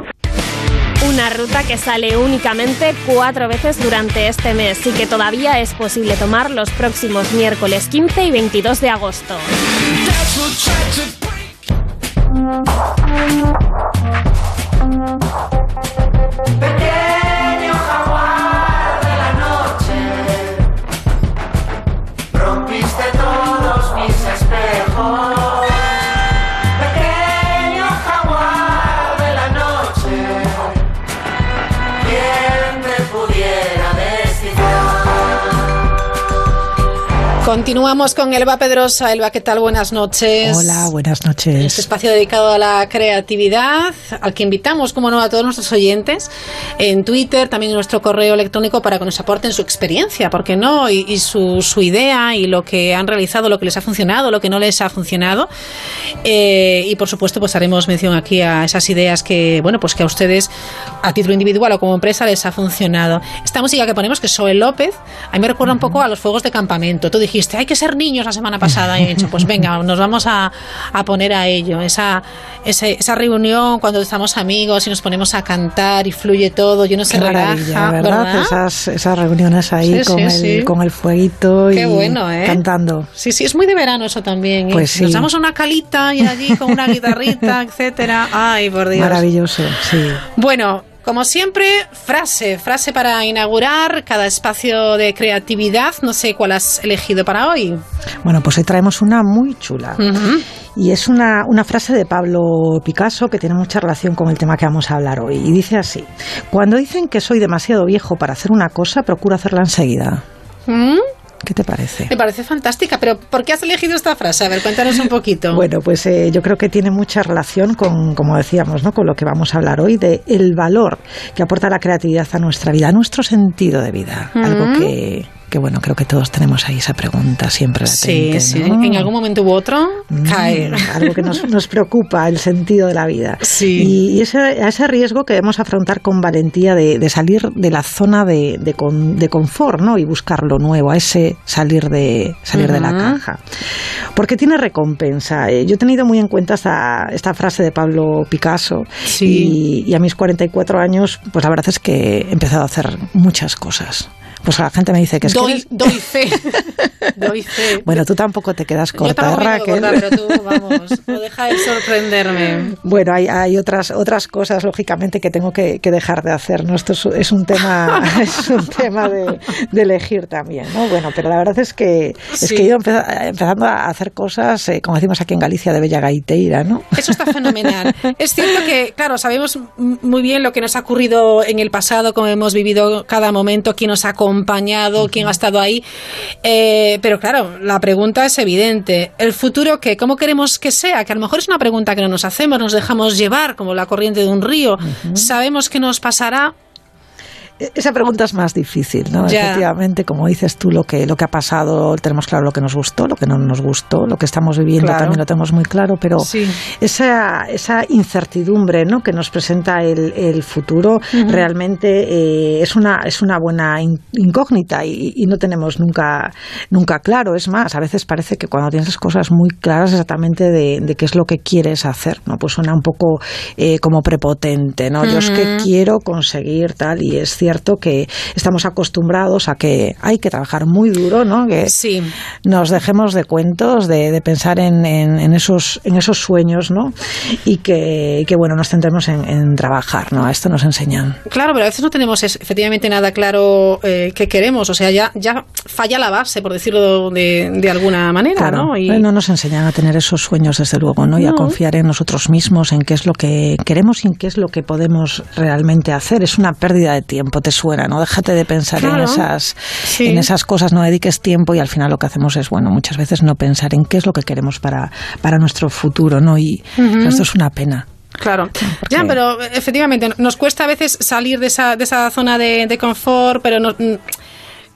Una ruta que sale únicamente cuatro veces durante este mes y que todavía es posible tomar los próximos miércoles 15 y 22 de agosto. Continuamos con Elba Pedrosa. Elba, ¿qué tal? Buenas noches. Hola, buenas noches. Este espacio dedicado a la creatividad, al que invitamos, como no, a todos nuestros oyentes en Twitter, también en nuestro correo electrónico para que nos aporten su experiencia, ¿por qué no? Y, su, su, idea y lo que han realizado, lo que les ha funcionado, lo que no les ha funcionado. Eh, y por supuesto, pues haremos mención aquí a esas ideas que, bueno, pues que a ustedes, a título individual o como empresa, les ha funcionado. Esta música que ponemos, que es Soel López, a mí me recuerda un poco a los fuegos de campamento. Tú dijiste dijiste, hay que ser niños la semana pasada. Y he dicho, pues venga, nos vamos a, poner a ello. Esa, esa, reunión cuando estamos amigos y nos ponemos a cantar y fluye todo, yo no se relaja. ¿verdad? Esas, esas reuniones ahí con, el, con el fueguito y bueno, ¿eh? cantando. Sí, sí, es muy de verano eso también. ¿eh? Pues Nos damos una calita y allí con una guitarrita, etcétera. Ay, por Dios. Maravilloso, sí. Bueno, como siempre, frase, frase para inaugurar cada espacio de creatividad. No sé cuál has elegido para hoy. Bueno, pues hoy traemos una muy chula. Y es una, una, frase de Pablo Picasso que tiene mucha relación con el tema que vamos a hablar hoy. Y dice así, cuando dicen que soy demasiado viejo para hacer una cosa, procuro hacerla enseguida. ¿Mm? ¿Qué te parece? Me parece fantástica, pero ¿por qué has elegido esta frase? A ver, cuéntanos un poquito. (laughs) bueno, pues eh, yo creo que tiene mucha relación con, como decíamos, ¿no? con lo que vamos a hablar hoy, de el valor que aporta la creatividad a nuestra vida, a nuestro sentido de vida. Algo que, que bueno, creo que todos tenemos ahí esa pregunta siempre latente, Sí, sí. ¿En algún momento u otro? Mm, cae. Algo que nos, nos, preocupa, el sentido de la vida. Sí. Y, ese, ese riesgo que debemos afrontar con valentía de, de salir de la zona de, de, de, confort, ¿no? Y buscar lo nuevo, a ese salir de, salir de la caja. Porque tiene recompensa. Eh, yo he tenido muy en cuenta esta, esta frase de Pablo Picasso. Sí. Y, y a mis 44 años, pues la verdad es que he empezado a hacer muchas cosas. Pues la gente me dice que es doy, que... Doy (laughs) fe. doy fe. Bueno, tú tampoco te quedas corta, Yo Raquel. Corta, pero tú, vamos, no deja de sorprenderme. Bueno, hay, hay otras, otras cosas, lógicamente, que tengo que, que dejar de hacer, ¿no? Esto es, es un tema, (laughs) es un tema de, de, elegir también, ¿no? Bueno, pero la verdad es que, es que he ido empezando a hacer cosas, eh, como decimos aquí en Galicia, de bella gaiteira, ¿no? Eso está fenomenal. es cierto que, claro, sabemos muy bien lo que nos ha ocurrido en el pasado, cómo hemos vivido cada momento, quién nos ha acompañado, quién ha estado ahí. Eh, pero claro, la pregunta es evidente. ¿El futuro qué? ¿Cómo queremos que sea? Que a lo mejor es una pregunta que no nos hacemos, nos dejamos llevar como la corriente de un río. Sabemos qué nos pasará, esa pregunta es más difícil, ¿no? Efectivamente, como dices tú, lo que, lo que ha pasado, tenemos claro lo que nos gustó, lo que no nos gustó, lo que estamos viviendo también lo tenemos muy claro, pero esa, esa incertidumbre ¿no? que nos presenta el, el futuro realmente eh, es, una, es una buena incógnita y, y, no tenemos nunca, nunca claro. Es más, a veces parece que cuando tienes las cosas muy claras exactamente de, de qué es lo que quieres hacer, ¿no? Pues suena un poco eh, como prepotente, ¿no? Yo es que quiero conseguir tal y es cierto que estamos acostumbrados a que hay que trabajar muy duro, ¿no? Que sí. nos dejemos de cuentos, de, de pensar en, en, en, esos, en esos sueños, ¿no? Y que, que bueno, nos centremos en, en, trabajar, ¿no? A esto nos enseñan. Claro, pero a veces no tenemos efectivamente nada claro eh, que queremos, o sea, ya, ya falla la base, por decirlo de, de alguna manera, claro. ¿no? Y... no nos enseñan a tener esos sueños, desde luego, ¿no? Y a confiar en nosotros mismos, en qué es lo que queremos y en qué es lo que podemos realmente hacer. Es una pérdida de tiempo, te suena, ¿no? Déjate de pensar claro. en esas Sí. en esas cosas, no dediques tiempo y al final lo que hacemos es, bueno, muchas veces no pensar en qué es lo que queremos para, para nuestro futuro, ¿no? Y Uh -huh. esto es una pena. Claro, ya, pero efectivamente nos cuesta a veces salir de esa, de esa zona de, de confort, pero no,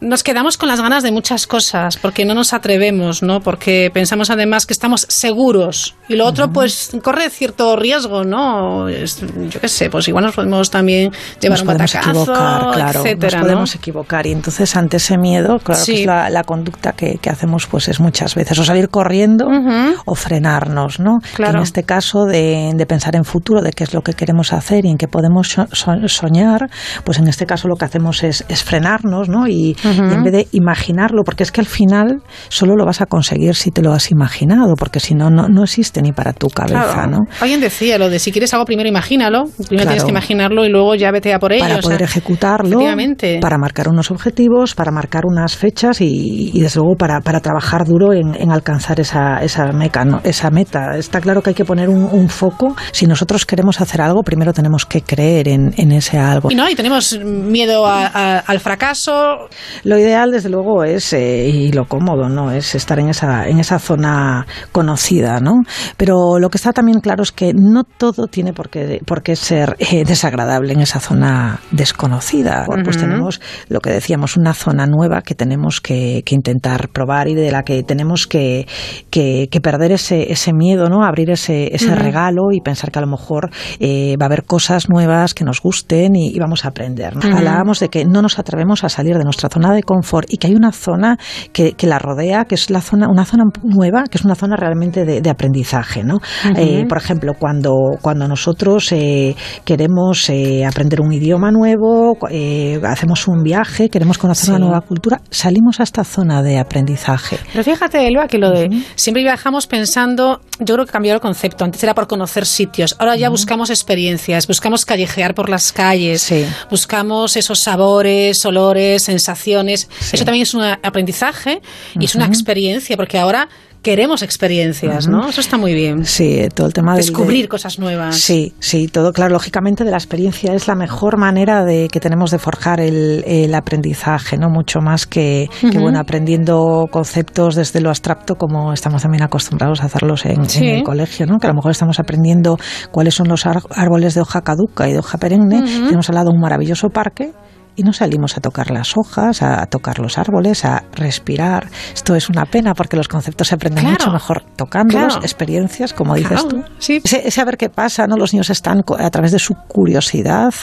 nos quedamos con las ganas de muchas cosas porque no nos atrevemos, ¿no? Porque pensamos además que estamos seguros y lo otro, uh -huh. pues, corre cierto riesgo, ¿no? Es, yo qué sé, pues igual nos podemos también llevar nos un podemos batacazo, equivocar, claro, etcétera, nos podemos ¿no? equivocar y entonces ante ese miedo, claro, Sí. que es la, la conducta que, que hacemos, pues es muchas veces o salir corriendo Uh -huh. o frenarnos, ¿no? Claro. Que en este caso de, de pensar en futuro, de qué es lo que queremos hacer y en qué podemos so- so- soñar, pues en este caso lo que hacemos es, es frenarnos, ¿no? Y, Uh -huh. Y en vez de imaginarlo, porque es que al final solo lo vas a conseguir si te lo has imaginado, porque si no, no, no existe ni para tu cabeza, Claro. ¿no? Alguien decía lo de si quieres algo primero imagínalo, primero Claro. tienes que imaginarlo y luego ya vete a por ello. para o sea, poder ejecutarlo, para marcar unos objetivos, para marcar unas fechas y, y desde luego para, para trabajar duro en, en alcanzar esa, esa, meca, ¿no? esa meta. Está claro que hay que poner un, un, foco. Si nosotros queremos hacer algo, primero tenemos que creer en, en ese algo. Y no, y tenemos miedo a, a, al fracaso. Lo ideal, desde luego, es, eh, y lo cómodo, ¿no? Es estar en esa, en esa zona conocida, ¿no? Pero lo que está también claro es que no todo tiene por qué, por qué ser eh, desagradable en esa zona desconocida. Uh -huh. Pues tenemos lo que decíamos, una zona nueva que tenemos que, que intentar probar y de la que tenemos que, que, que perder ese, ese miedo, ¿no? Abrir ese, ese uh -huh. regalo y pensar que a lo mejor eh, va a haber cosas nuevas que nos gusten y, y vamos a aprender. ¿no? Uh -huh. Hablábamos de que no nos atrevemos a salir de nuestra zona zona de confort y que hay una zona que, que, la rodea, que es la zona, una zona nueva, que es una zona realmente de, aprendizaje, ¿no? Eh, por ejemplo, cuando, cuando nosotros eh, queremos eh, aprender un idioma nuevo, hacemos un viaje, queremos conocer una nueva cultura, salimos a esta zona de aprendizaje. Pero fíjate, Elba, que lo de siempre viajamos pensando, yo creo que cambió el concepto. Antes era por conocer sitios, ahora ya buscamos experiencias, buscamos callejear por las calles, buscamos esos sabores, olores, sensaciones. Eso también es un aprendizaje y es una experiencia, porque ahora queremos experiencias, ¿no? Eso está muy bien. Sí, todo el tema de descubrir cosas nuevas. Sí, sí, todo claro. Lógicamente, de la experiencia es la mejor manera de que tenemos de forjar el, aprendizaje, no mucho más que, bueno aprendiendo conceptos desde lo abstracto como estamos también acostumbrados a hacerlos en, el colegio, ¿no? Que a lo mejor estamos aprendiendo cuáles son los árboles de hoja caduca y de hoja perenne. Tenemos al lado un maravilloso parque y no salimos a tocar las hojas, a tocar los árboles, a respirar. Esto es una pena porque los conceptos se aprenden mucho mejor tocándolos, experiencias, como dices tú. Sí. Ese, saber qué pasa, ¿no? Los niños están a través de su curiosidad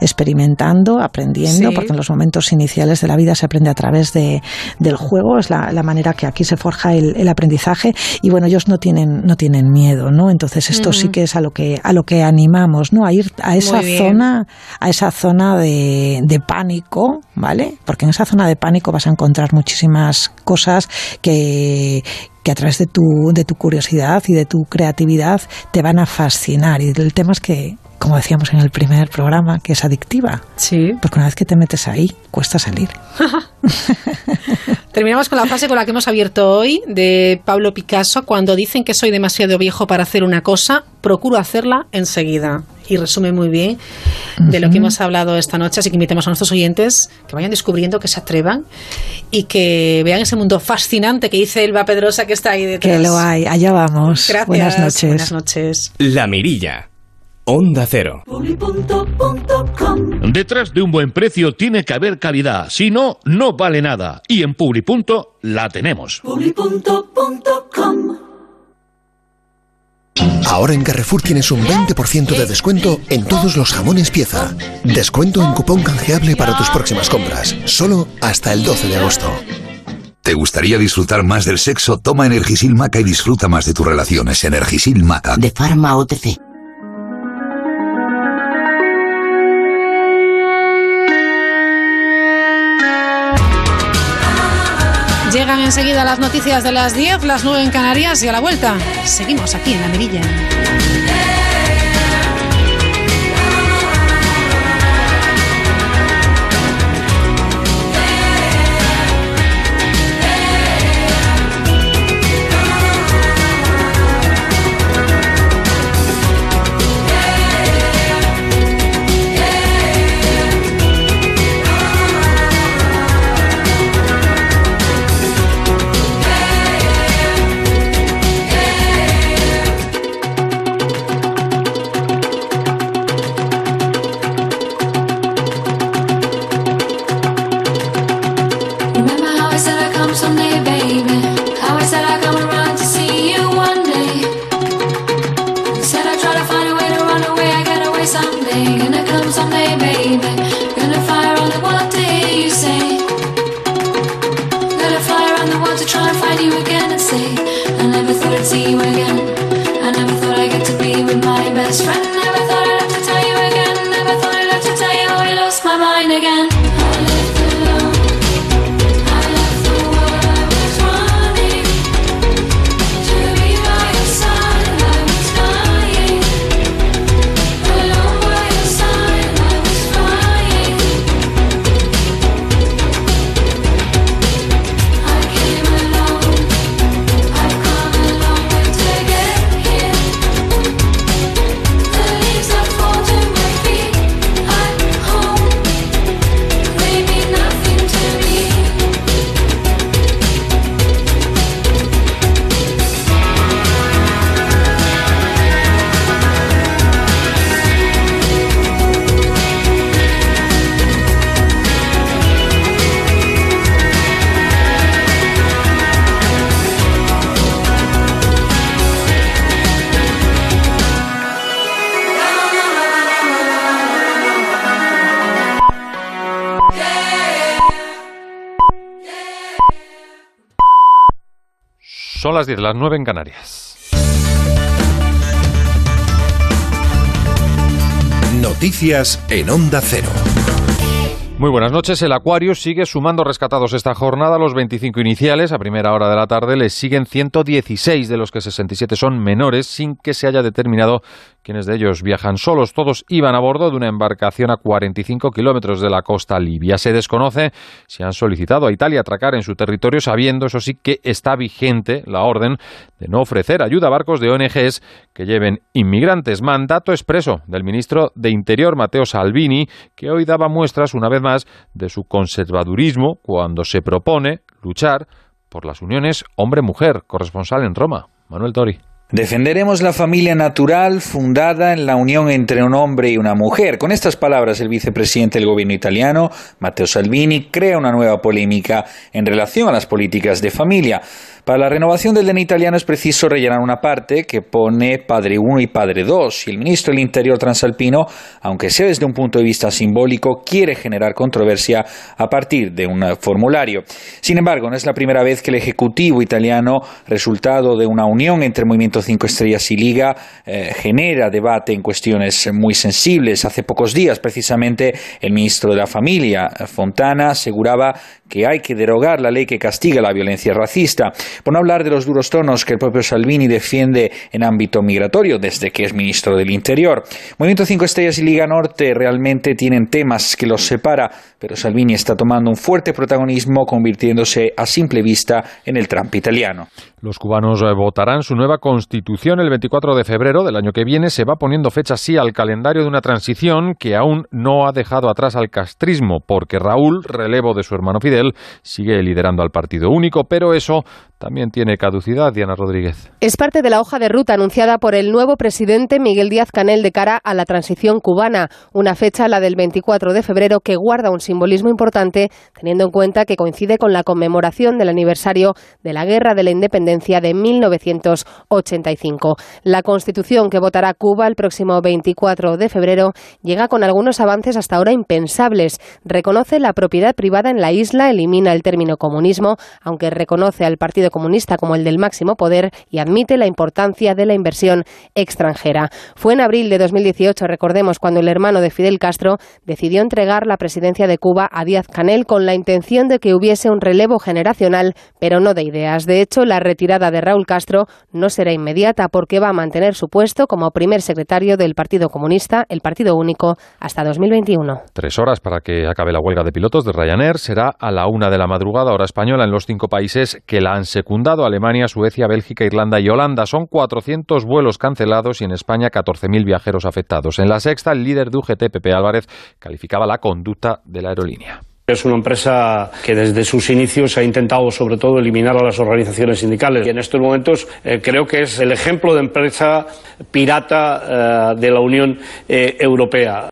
experimentando, aprendiendo, porque en los momentos iniciales de la vida se aprende a través de, del juego, es la, manera que aquí se forja el, aprendizaje y bueno, ellos no tienen, no tienen miedo, ¿no? Entonces esto sí que es a lo que, a lo que animamos, ¿no? A ir a esa zona, a esa zona de, de pánico, ¿vale? Porque en esa zona de pánico vas a encontrar muchísimas cosas que, que a través de tu, de tu curiosidad y de tu creatividad te van a fascinar. Y el tema es que, como decíamos en el primer programa, que es adictiva. Sí. Porque una vez que te metes ahí, cuesta salir. (laughs) Terminamos con la frase con la que hemos abierto hoy de Pablo Picasso. Cuando dicen que soy demasiado viejo para hacer una cosa, procuro hacerla enseguida y resume muy bien de lo que hemos hablado esta noche. Así que invitemos a nuestros oyentes que vayan descubriendo, que se atrevan y que vean ese mundo fascinante que dice Elba Pedrosa que está ahí detrás. Que lo hay, allá vamos. Gracias. Buenas noches. Buenas noches. La Mirilla. Onda Cero. Detrás de un buen precio tiene que haber calidad, si no, no vale nada. Y en Publipunto la tenemos. Ahora en Carrefour tienes un 20% de descuento en todos los jamones pieza. Descuento en cupón canjeable para tus próximas compras. Solo hasta el 12 de agosto. ¿Te gustaría disfrutar más del sexo? Toma Energisil Maca y disfruta más de tus relaciones. Energisil Maca. De Pharma OTC. Enseguida las noticias de las 10, las 9 en Canarias y a la vuelta. Seguimos aquí en la Mirilla. someday, around to come someday, baby. Las 10, las 9 en Canarias. Noticias en Onda Cero. Muy buenas noches. El Acuario sigue sumando rescatados esta jornada. Los 25 iniciales, a primera hora de la tarde, les siguen 116, de los que 67 son menores, sin que se haya determinado quienes de ellos viajan solos. Todos iban a bordo de una embarcación a 45 kilómetros de la costa libia. Se desconoce si han solicitado a Italia atracar en su territorio, sabiendo, eso sí, que está vigente la orden de no ofrecer ayuda a barcos de ONGs que lleven inmigrantes. Mandato expreso del ministro de Interior, Matteo Salvini, que hoy daba muestras una vez más de su conservadurismo cuando se propone luchar por las uniones hombre-mujer. Corresponsal en Roma, Manuel Tori. Defenderemos la familia natural fundada en la unión entre un hombre y una mujer. Con estas palabras, el vicepresidente del gobierno italiano, Matteo Salvini, crea una nueva polémica en relación a las políticas de familia. Para la renovación del DNI italiano es preciso rellenar una parte que pone padre 1 y padre 2 y el ministro del Interior transalpino, aunque sea desde un punto de vista simbólico, quiere generar controversia a partir de un formulario. Sin embargo, no es la primera vez que el Ejecutivo italiano, resultado de una unión entre Movimiento 5 Estrellas y Liga, eh, genera debate en cuestiones muy sensibles. Hace pocos días, precisamente, el ministro de la Familia, Fontana, aseguraba que hay que derogar la ley que castiga la violencia racista. Por no hablar de los duros tonos que el propio Salvini defiende en ámbito migratorio desde que es ministro del Interior. Movimiento 5 Estrellas y Liga Norte realmente tienen temas que los separa, pero Salvini está tomando un fuerte protagonismo convirtiéndose a simple vista en el Trump italiano. Los cubanos eh, votarán su nueva constitución el 24 de febrero del año que viene. Se va poniendo fecha así al calendario de una transición que aún no ha dejado atrás al castrismo, porque Raúl, relevo de su hermano Fidel, sigue liderando al partido único, pero eso también tiene caducidad, Diana Rodríguez. Es parte de la hoja de ruta anunciada por el nuevo presidente Miguel Díaz Canel de cara a la transición cubana, una fecha, la del 24 de febrero, que guarda un simbolismo importante, teniendo en cuenta que coincide con la conmemoración del aniversario de la Guerra de la Independencia de 1985. La constitución que votará Cuba el próximo 24 de febrero llega con algunos avances hasta ahora impensables. Reconoce la propiedad privada en la isla, elimina el término comunismo, aunque reconoce al Partido Comunista como el del máximo poder y admite la importancia de la inversión extranjera. Fue en abril de 2018, recordemos, cuando el hermano de Fidel Castro decidió entregar la presidencia de Cuba a Díaz Canel con la intención de que hubiese un relevo generacional, pero no de ideas. De hecho, la retirada de Raúl Castro no será inmediata porque va a mantener su puesto como primer secretario del Partido Comunista, el Partido Único, hasta 2021. Tres horas para que acabe la huelga de pilotos de Ryanair. Será a la una de la madrugada, hora española, en los cinco países que la han secundado Alemania, Suecia, Bélgica, Irlanda y Holanda. Son 400 vuelos cancelados y en España 14.000 viajeros afectados. En la sexta, el líder de UGT, Pepe Álvarez, calificaba la conducta de la aerolínea. Es una empresa que desde sus inicios ha intentado sobre todo eliminar a las organizaciones sindicales y en estos momentos eh, creo que es el ejemplo de empresa pirata eh, de la Unión eh, Europea.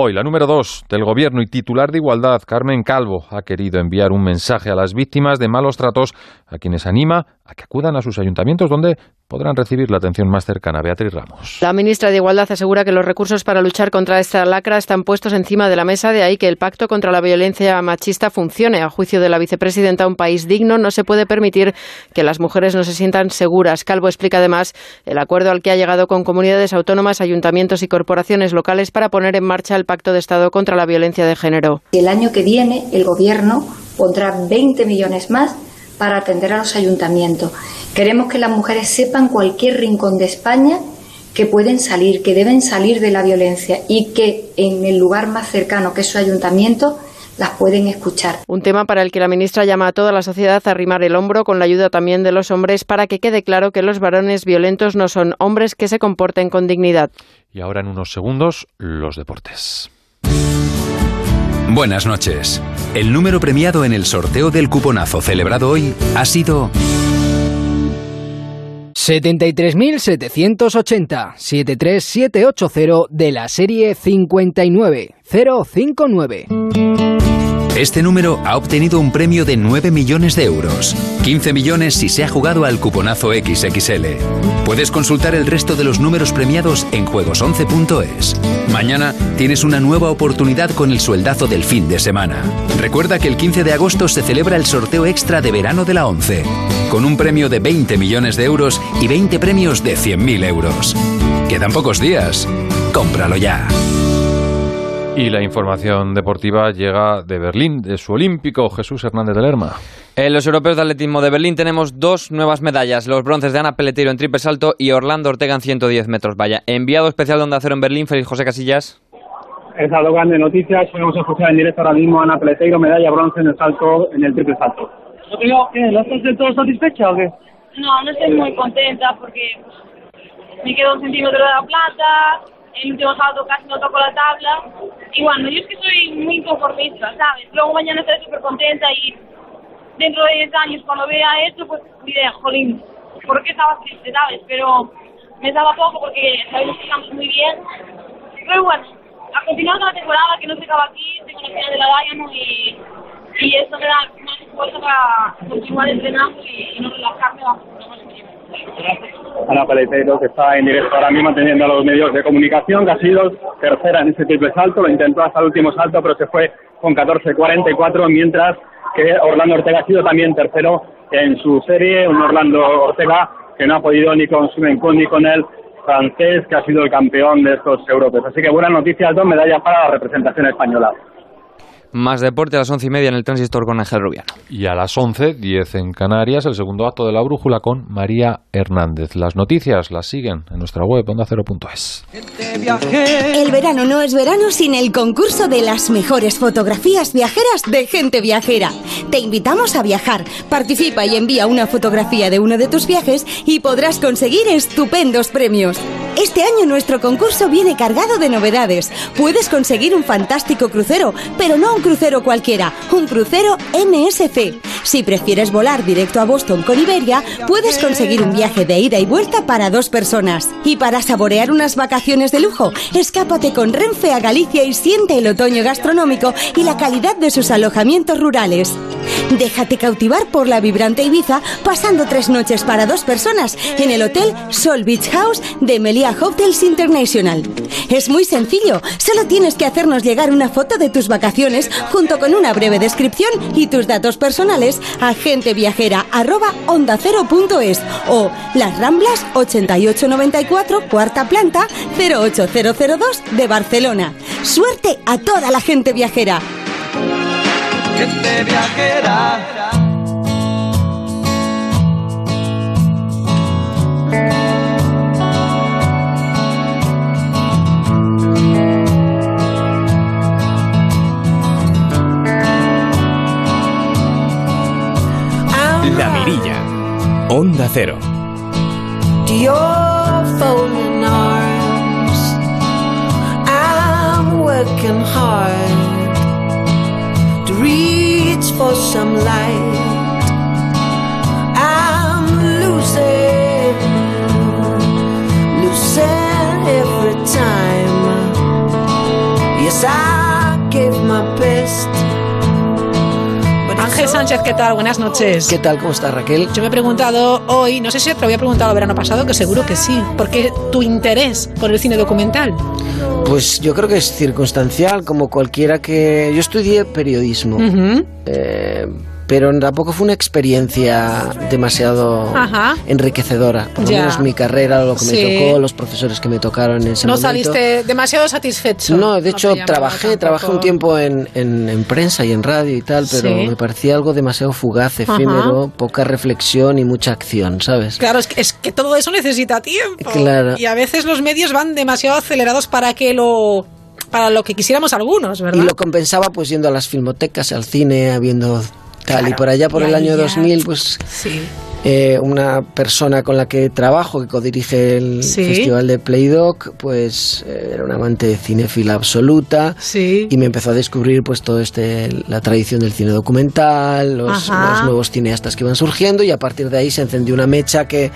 Hoy, la número dos del Gobierno y titular de Igualdad, Carmen Calvo, ha querido enviar un mensaje a las víctimas de malos tratos, a quienes anima a que acudan a sus ayuntamientos donde podrán recibir la atención más cercana. Beatriz Ramos. La ministra de Igualdad asegura que los recursos para luchar contra esta lacra están puestos encima de la mesa, de ahí que el pacto contra la violencia machista funcione. A juicio de la vicepresidenta, un país digno no se puede permitir que las mujeres no se sientan seguras. Calvo explica además el acuerdo al que ha llegado con comunidades autónomas, ayuntamientos y corporaciones locales para poner en marcha el pacto de Estado contra la violencia de género. El año que viene el Gobierno pondrá 20 millones más para atender a los ayuntamientos. Queremos que las mujeres sepan cualquier rincón de España que pueden salir, que deben salir de la violencia y que en el lugar más cercano que es su ayuntamiento las pueden escuchar. Un tema para el que la ministra llama a toda la sociedad a arrimar el hombro con la ayuda también de los hombres para que quede claro que los varones violentos no son hombres que se comporten con dignidad. Y ahora en unos segundos los deportes. Buenas noches. El número premiado en el sorteo del cuponazo celebrado hoy ha sido 73.780 73780 de la serie 59059. Este número ha obtenido un premio de 9 millones de euros. 15 millones si se ha jugado al cuponazo XXL. Puedes consultar el resto de los números premiados en juegos11.es. Mañana tienes una nueva oportunidad con el sueldazo del fin de semana. Recuerda que el 15 de agosto se celebra el sorteo extra de verano de la 11, con un premio de 20 millones de euros y 20 premios de 100.000 euros. Quedan pocos días. Cómpralo ya. Y la información deportiva llega de Berlín, de su olímpico Jesús Hernández de Lerma. En los europeos de atletismo de Berlín tenemos dos nuevas medallas, los bronces de Ana Peleteiro en triple salto y Orlando Ortega en 110 metros vaya. Enviado especial de Onda Cero en Berlín, Feliz José Casillas. Esas dos grandes noticias, podemos escuchar en directo ahora mismo a Ana Peleteiro, medalla bronce en el salto, en el triple salto. ¿No estás del todo satisfecha o qué? No, no estoy muy contenta porque me quedo un centímetro de la plata, el último sábado casi no toco la tabla. Y bueno, yo es que soy muy inconformista, ¿sabes? Luego mañana estaré súper contenta y dentro de 10 años cuando vea esto, pues diré, jolín, ¿por qué estaba triste, sabes? Pero me estaba poco porque sabemos que estamos muy bien. Pero bueno, a continuar con la temporada que no se acaba aquí, tengo la final de la Diamond y, y esto me da más fuerza para continuar entrenando y, y no relajarme bajo Ana Paleteiro, que está en directo ahora mismo atendiendo a los medios de comunicación, que ha sido tercera en ese triple salto, lo intentó hasta el último salto, pero se fue con 14.44, mientras que Orlando Ortega ha sido también tercero en su serie, un Orlando Ortega que no ha podido ni con Sumencon ni con el francés, que ha sido el campeón de estos europeos. Así que buenas noticias, dos medallas para la representación española. Más deporte a las once y media en el transistor con Ángel Rubiano. Y a las once, diez en Canarias, el segundo acto de la brújula con María Hernández. Las noticias las siguen en nuestra web ondacero.es. El verano no es verano sin el concurso de las mejores fotografías viajeras de gente viajera. Te invitamos a viajar. Participa y envía una fotografía de uno de tus viajes y podrás conseguir estupendos premios. Este año nuestro concurso viene cargado de novedades. Puedes conseguir un fantástico crucero, pero no un crucero cualquiera, un crucero MSC. Si prefieres volar directo a Boston con Iberia, puedes conseguir un viaje de ida y vuelta para dos personas. Y para saborear unas vacaciones de lujo, escápate con Renfe a Galicia y siente el otoño gastronómico y la calidad de sus alojamientos rurales. Déjate cautivar por la vibrante Ibiza pasando tres noches para dos personas en el Hotel Sol Beach House de Melia Hotels International. Es muy sencillo, solo tienes que hacernos llegar una foto de tus vacaciones junto con una breve descripción y tus datos personales a genteviajera@ondacero.es o Las Ramblas 8894, cuarta planta 08002 de Barcelona. Suerte a toda la gente viajera. Gente viajera. Onda Cero. Working hard to reach for some light. Sánchez, ¿qué tal? Buenas noches. ¿Qué tal? ¿Cómo está Raquel? Yo me he preguntado hoy, no sé si te lo había preguntado el verano pasado, que seguro que sí, ¿por qué tu interés por el cine documental? Pues yo creo que es circunstancial, como cualquiera que... Yo estudié periodismo. eh, pero tampoco fue una experiencia demasiado Ajá. enriquecedora. Por lo menos mi carrera, lo que me tocó, los profesores que me tocaron en ese No momento. saliste demasiado satisfecho. No, de hecho trabajé, tampoco. trabajé un tiempo en, en- en prensa y en radio y tal, pero Sí. me parecía algo demasiado fugaz, Ajá. efímero, poca reflexión y mucha acción, ¿sabes? Claro, es que, es que todo eso necesita tiempo. Claro. Y a veces los medios van demasiado acelerados para que lo para lo que quisiéramos algunos, ¿verdad? Y lo compensaba pues yendo a las filmotecas, al cine, viendo tal. y por allá por el año ya- 2000, pues Sí. eh, una persona con la que trabajo, que codirige el Sí. festival de Playdoc, pues eh, era una amante cinéfila absoluta y me empezó a descubrir pues todo este la tradición del cine documental, los, los nuevos cineastas que iban surgiendo y a partir de ahí se encendió una mecha que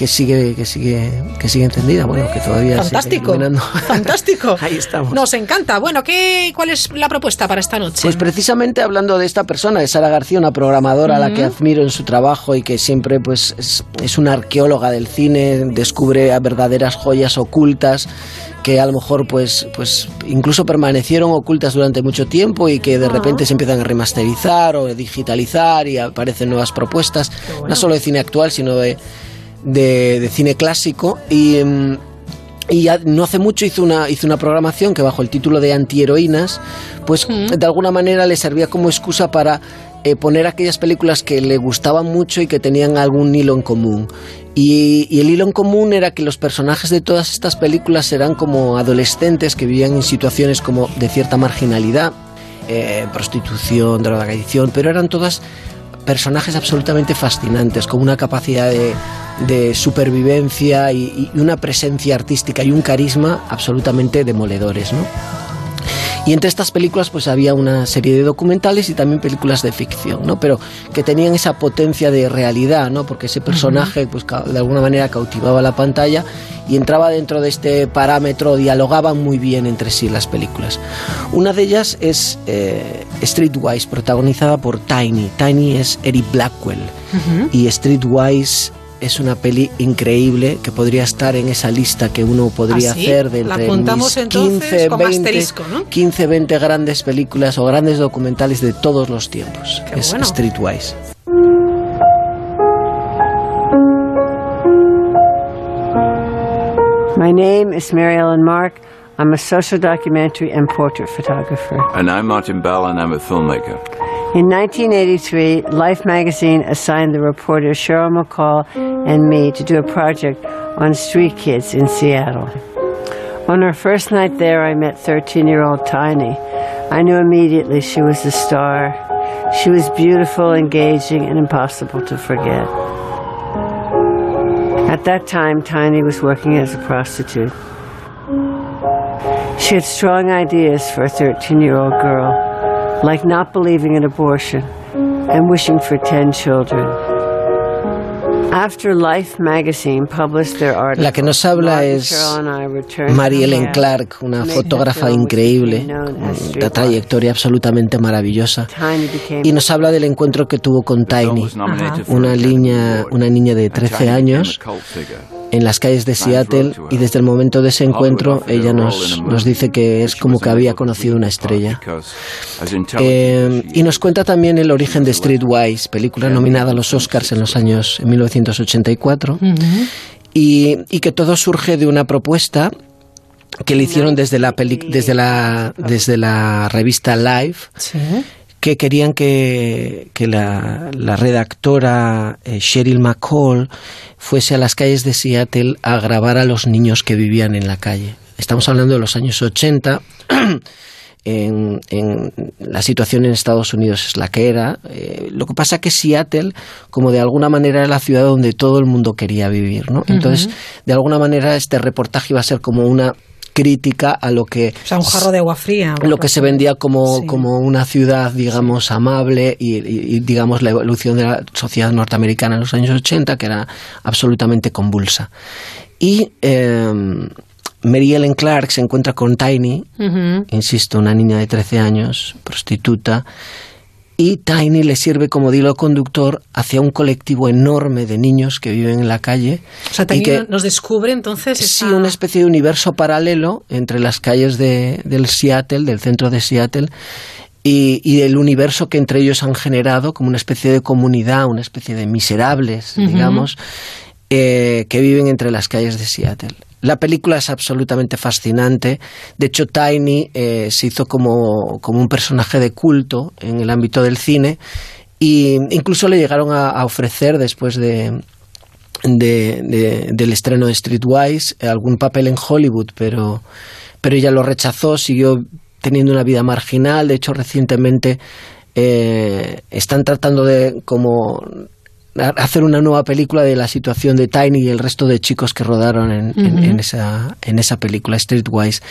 que sigue que sigue que sigue encendida. Bueno que todavía fantástico (laughs) fantástico. Ahí estamos. Nos encanta. Bueno qué cuál es la propuesta para esta noche pues precisamente hablando de esta persona de Sara García una programadora a la que admiro en su trabajo y que siempre pues es, es una arqueóloga del cine descubre verdaderas joyas ocultas que a lo mejor pues, pues incluso permanecieron ocultas durante mucho tiempo y que de repente se empiezan a remasterizar o a digitalizar y aparecen nuevas propuestas, no solo de cine actual, sino de, de, cine clásico. Y, mm, y no hace mucho hizo una, hizo una programación que bajo el título de Antiheroínas, pues de alguna manera le servía como excusa para eh, poner aquellas películas que le gustaban mucho y que tenían algún hilo en común. Y, el hilo en común era que los personajes de todas estas películas eran como adolescentes que vivían en situaciones como de cierta marginalidad, eh, prostitución, drogadicción, pero eran todas personajes absolutamente fascinantes, con una capacidad de, supervivencia y, y, una presencia artística y un carisma absolutamente demoledores, ¿no? Y entre estas películas pues había una serie de documentales y también películas de ficción, ¿no? Pero que tenían esa potencia de realidad, ¿no? Porque ese personaje pues de alguna manera cautivaba la pantalla y entraba dentro de este parámetro, dialogaban muy bien entre sí las películas. Una de ellas es eh, Streetwise, protagonizada por Tiny. Tiny es Eric Blackwell y Streetwise es una peli increíble que podría estar en esa lista que uno podría ¿Ah, hacer de entre mis 15, 20, 15, 20 grandes películas o grandes documentales de todos los tiempos. es Streetwise. My name is Mary Ellen Mark. I'm a social documentary and portrait photographer. And I'm Martin Bell, and I'm a filmmaker. In 1983, Life magazine assigned the reporter Cheryl McCall and me to do a project on street kids in Seattle. On our first night there, I met 13 year old Tiny. I knew immediately she was a star. She was beautiful, engaging, and impossible to forget. At that time, Tiny was working as a prostitute. She had strong ideas for a 13 year old girl like not believing in abortion and wishing for 10 children. After Life magazine published their article, La que nos habla es Mary Ellen Clark, una fotógrafa increíble, una trayectoria absolutamente maravillosa. Y nos habla del encuentro que tuvo con Tiny, una niña, una niña de 13 años en las calles de Seattle y desde el momento de ese encuentro ella nos, nos dice que es como que había conocido una estrella. Eh, y nos cuenta también el origen de Streetwise, película nominada a los Oscars en los años en 1984, y, y que todo surge de una propuesta que le hicieron desde la, desde la, desde la revista Live que querían que, la, redactora eh, Cheryl McCall fuese a las calles de Seattle a grabar a los niños que vivían en la calle. Estamos hablando de los años 80. (clears throat) En, la situación en Estados Unidos es la que era. Eh, lo que pasa que Seattle, como de alguna manera era la ciudad donde todo el mundo quería vivir, ¿no? Entonces, de alguna manera este reportaje iba a ser como una crítica a lo que... O sea, un jarro de agua fría. Lo que se vendía como, como una ciudad, digamos, amable y, digamos, la evolución de la sociedad norteamericana en los años 80, que era absolutamente convulsa. Y... Eh, Mary Ellen Clark se encuentra con Tiny, insisto, una niña de 13 años, prostituta, y Tiny le sirve como dilo conductor hacia un colectivo enorme de niños que viven en la calle. O sea, Tiny que, nos descubre entonces... Sí, una especie de universo paralelo entre las calles de, del Seattle, del centro de Seattle, y, y, el universo que entre ellos han generado como una especie de comunidad, una especie de miserables, digamos, eh, que viven entre las calles de Seattle. La película es absolutamente fascinante. De hecho, Tiny eh, se hizo como, como, un personaje de culto en el ámbito del cine e incluso le llegaron a, ofrecer después de, del estreno de Streetwise algún papel en Hollywood, pero, pero ella lo rechazó, siguió teniendo una vida marginal. De hecho, recientemente eh, están tratando de como hacer una nueva película de la situación de Tiny y el resto de chicos que rodaron en, esa, en esa película, Streetwise.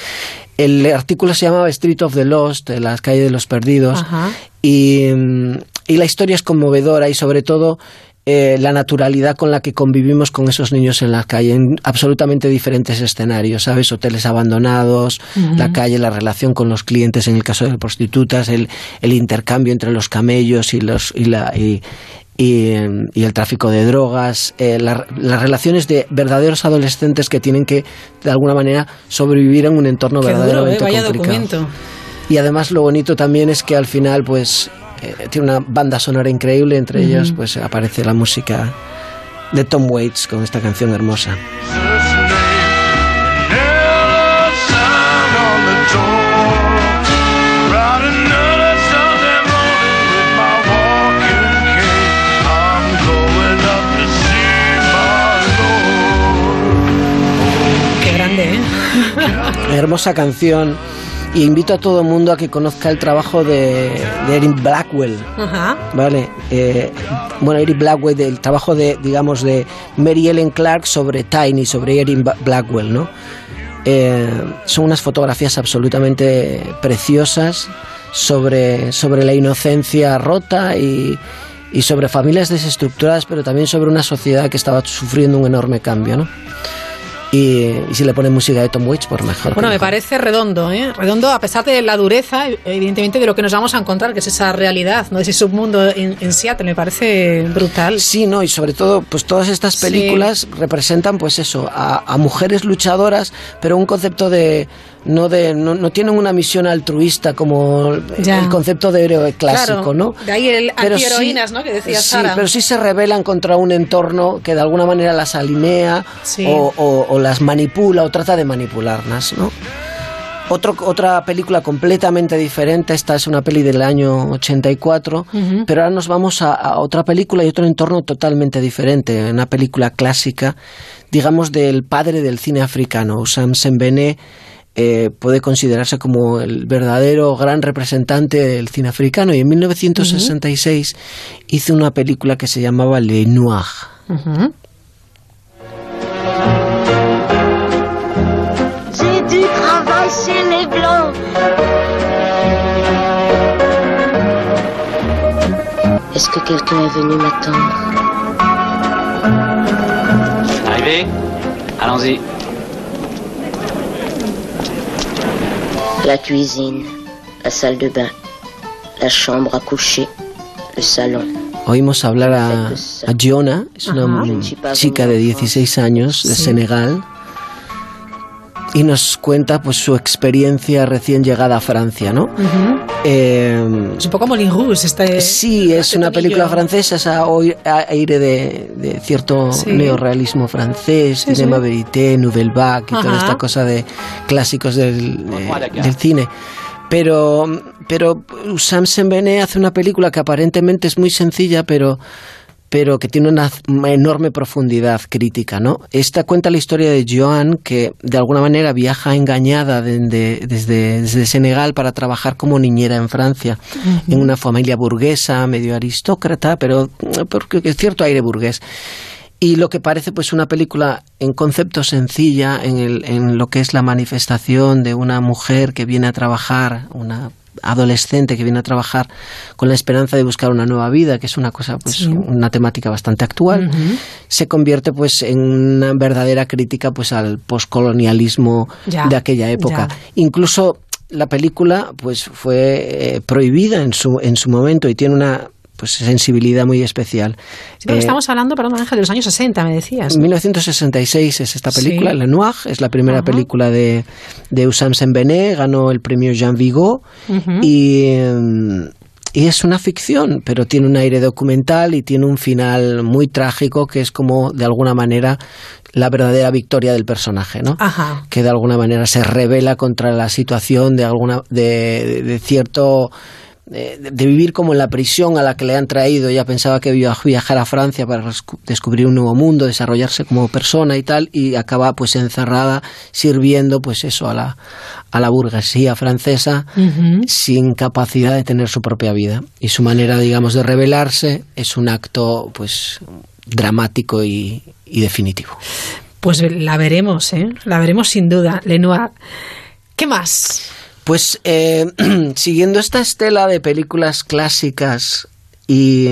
El artículo se llamaba Street of the Lost, las calles de los perdidos, y, y, la historia es conmovedora y sobre todo eh, la naturalidad con la que convivimos con esos niños en la calle, en absolutamente diferentes escenarios, ¿sabes? Hoteles abandonados, la calle, la relación con los clientes en el caso de prostitutas, el, el intercambio entre los camellos y, los, y, la, y, y, y el tráfico de drogas, eh, la- las relaciones de verdaderos adolescentes que tienen que, de alguna manera, sobrevivir en un entorno Qué duro, verdaderamente ¿eh? Vaya complicado. documento. Y además lo bonito también es que al final pues eh, tiene una banda sonora increíble, entre Ujú. ellas pues aparece la música de Tom Waits con esta canción hermosa. Hermosa canción. Y invito a todo el mundo a que conozca el trabajo de, de Erin Blackwell. Ajá. Vale, eh, bueno, Erin Blackwell, del trabajo de, digamos, de Mary Ellen Clark sobre Tiny, sobre Erin Ba- Blackwell, ¿no? Eh, son unas fotografías absolutamente preciosas sobre, sobre la inocencia rota y, y sobre familias desestructuradas, pero también sobre una sociedad que estaba sufriendo un enorme cambio, ¿no? Y, y si le ponen música de Tom Waits, por mejor. Bueno, me mejor. parece redondo, ¿eh? Redondo a pesar de la dureza, evidentemente, de lo que nos vamos a encontrar, que es esa realidad, ¿no? Ese submundo en, en Seattle, me parece brutal. Sí, no, y sobre todo, pues todas estas Sí. películas representan, pues eso, a, a mujeres luchadoras, pero un concepto de no de no, no tienen una misión altruista como Ya. el concepto de héroe clásico, Claro, ¿no? De ahí el Pero sí- ¿no? Que decía sí, Sara. pero sí se rebelan contra un entorno que de alguna manera las alinea Sí. o, o- o las manipula o trata de manipularlas, ¿no? Otro, otra película completamente diferente, esta es una peli del año 84, Ujú. pero ahora nos vamos a, a otra película y otro entorno totalmente diferente, una película clásica, digamos, del padre del cine africano, Sam Sembene. Eh, puede considerarse como el verdadero gran representante del cine africano. Y en 1966 hizo una película que se llamaba Le Noir. Est-ce que quelqu'un est venu m'attendre Arrivé Allons-y. La cuisine, la salle de bain, la chambre à coucher, le salon. Oímos hablar a, a Giona, es una Ajá. chica de 16 años de Sí. Senegal, y nos cuenta pues su experiencia recién llegada a Francia, ¿no? Eh, Es un poco Moulin Rouge. Este, sí, es una película francesa, esa oi- a- aire de, de cierto Sí. neorrealismo francés, Sí, cinema sí. verité, nouvelle vague y toda esta cosa de clásicos del, de- del cine. Pero, pero Sam Sembene hace una película que aparentemente es muy sencilla, pero pero que tiene una enorme profundidad crítica, ¿no? Esta cuenta la historia de Joan, que de alguna manera viaja engañada de- de- desde, desde Senegal para trabajar como niñera en Francia, en una familia burguesa, medio aristócrata, pero porque es cierto aire burgués. Y lo que parece pues una película en concepto sencilla, en, el, en lo que es la manifestación de una mujer que viene a trabajar, una adolescente que viene a trabajar con la esperanza de buscar una nueva vida, que es una cosa, pues, Sí. una temática bastante actual, se convierte pues en una verdadera crítica pues al poscolonialismo de aquella época. ya. Incluso la película pues fue eh, prohibida en su, en su momento y tiene una pues sensibilidad muy especial. Sí, Eh, estamos hablando, perdón, Ángel, de los años 60, me decías. en 1966 es esta película, Sí. Le Noir, es la primera película de, de Usam Sembene, ganó el premio Jean Vigo y, mm, y es una ficción, pero tiene un aire documental y tiene un final muy trágico que es como de alguna manera la verdadera victoria del personaje, ¿no? Ajá. que de alguna manera se revela contra la situación de alguna de, de cierto de, de vivir como en la prisión a la que le han traído. Ella pensaba que iba a viajar a Francia para descubrir un nuevo mundo, desarrollarse como persona y tal, y acaba pues encerrada sirviendo pues eso a la, a la burguesía francesa sin capacidad de tener su propia vida. Y su manera, digamos, de rebelarse es un acto pues dramático y, y definitivo. Pues la veremos, ¿eh? La veremos sin duda, Lenoir. ¿Qué más? Pues eh, (clears throat) siguiendo esta estela de películas clásicas y,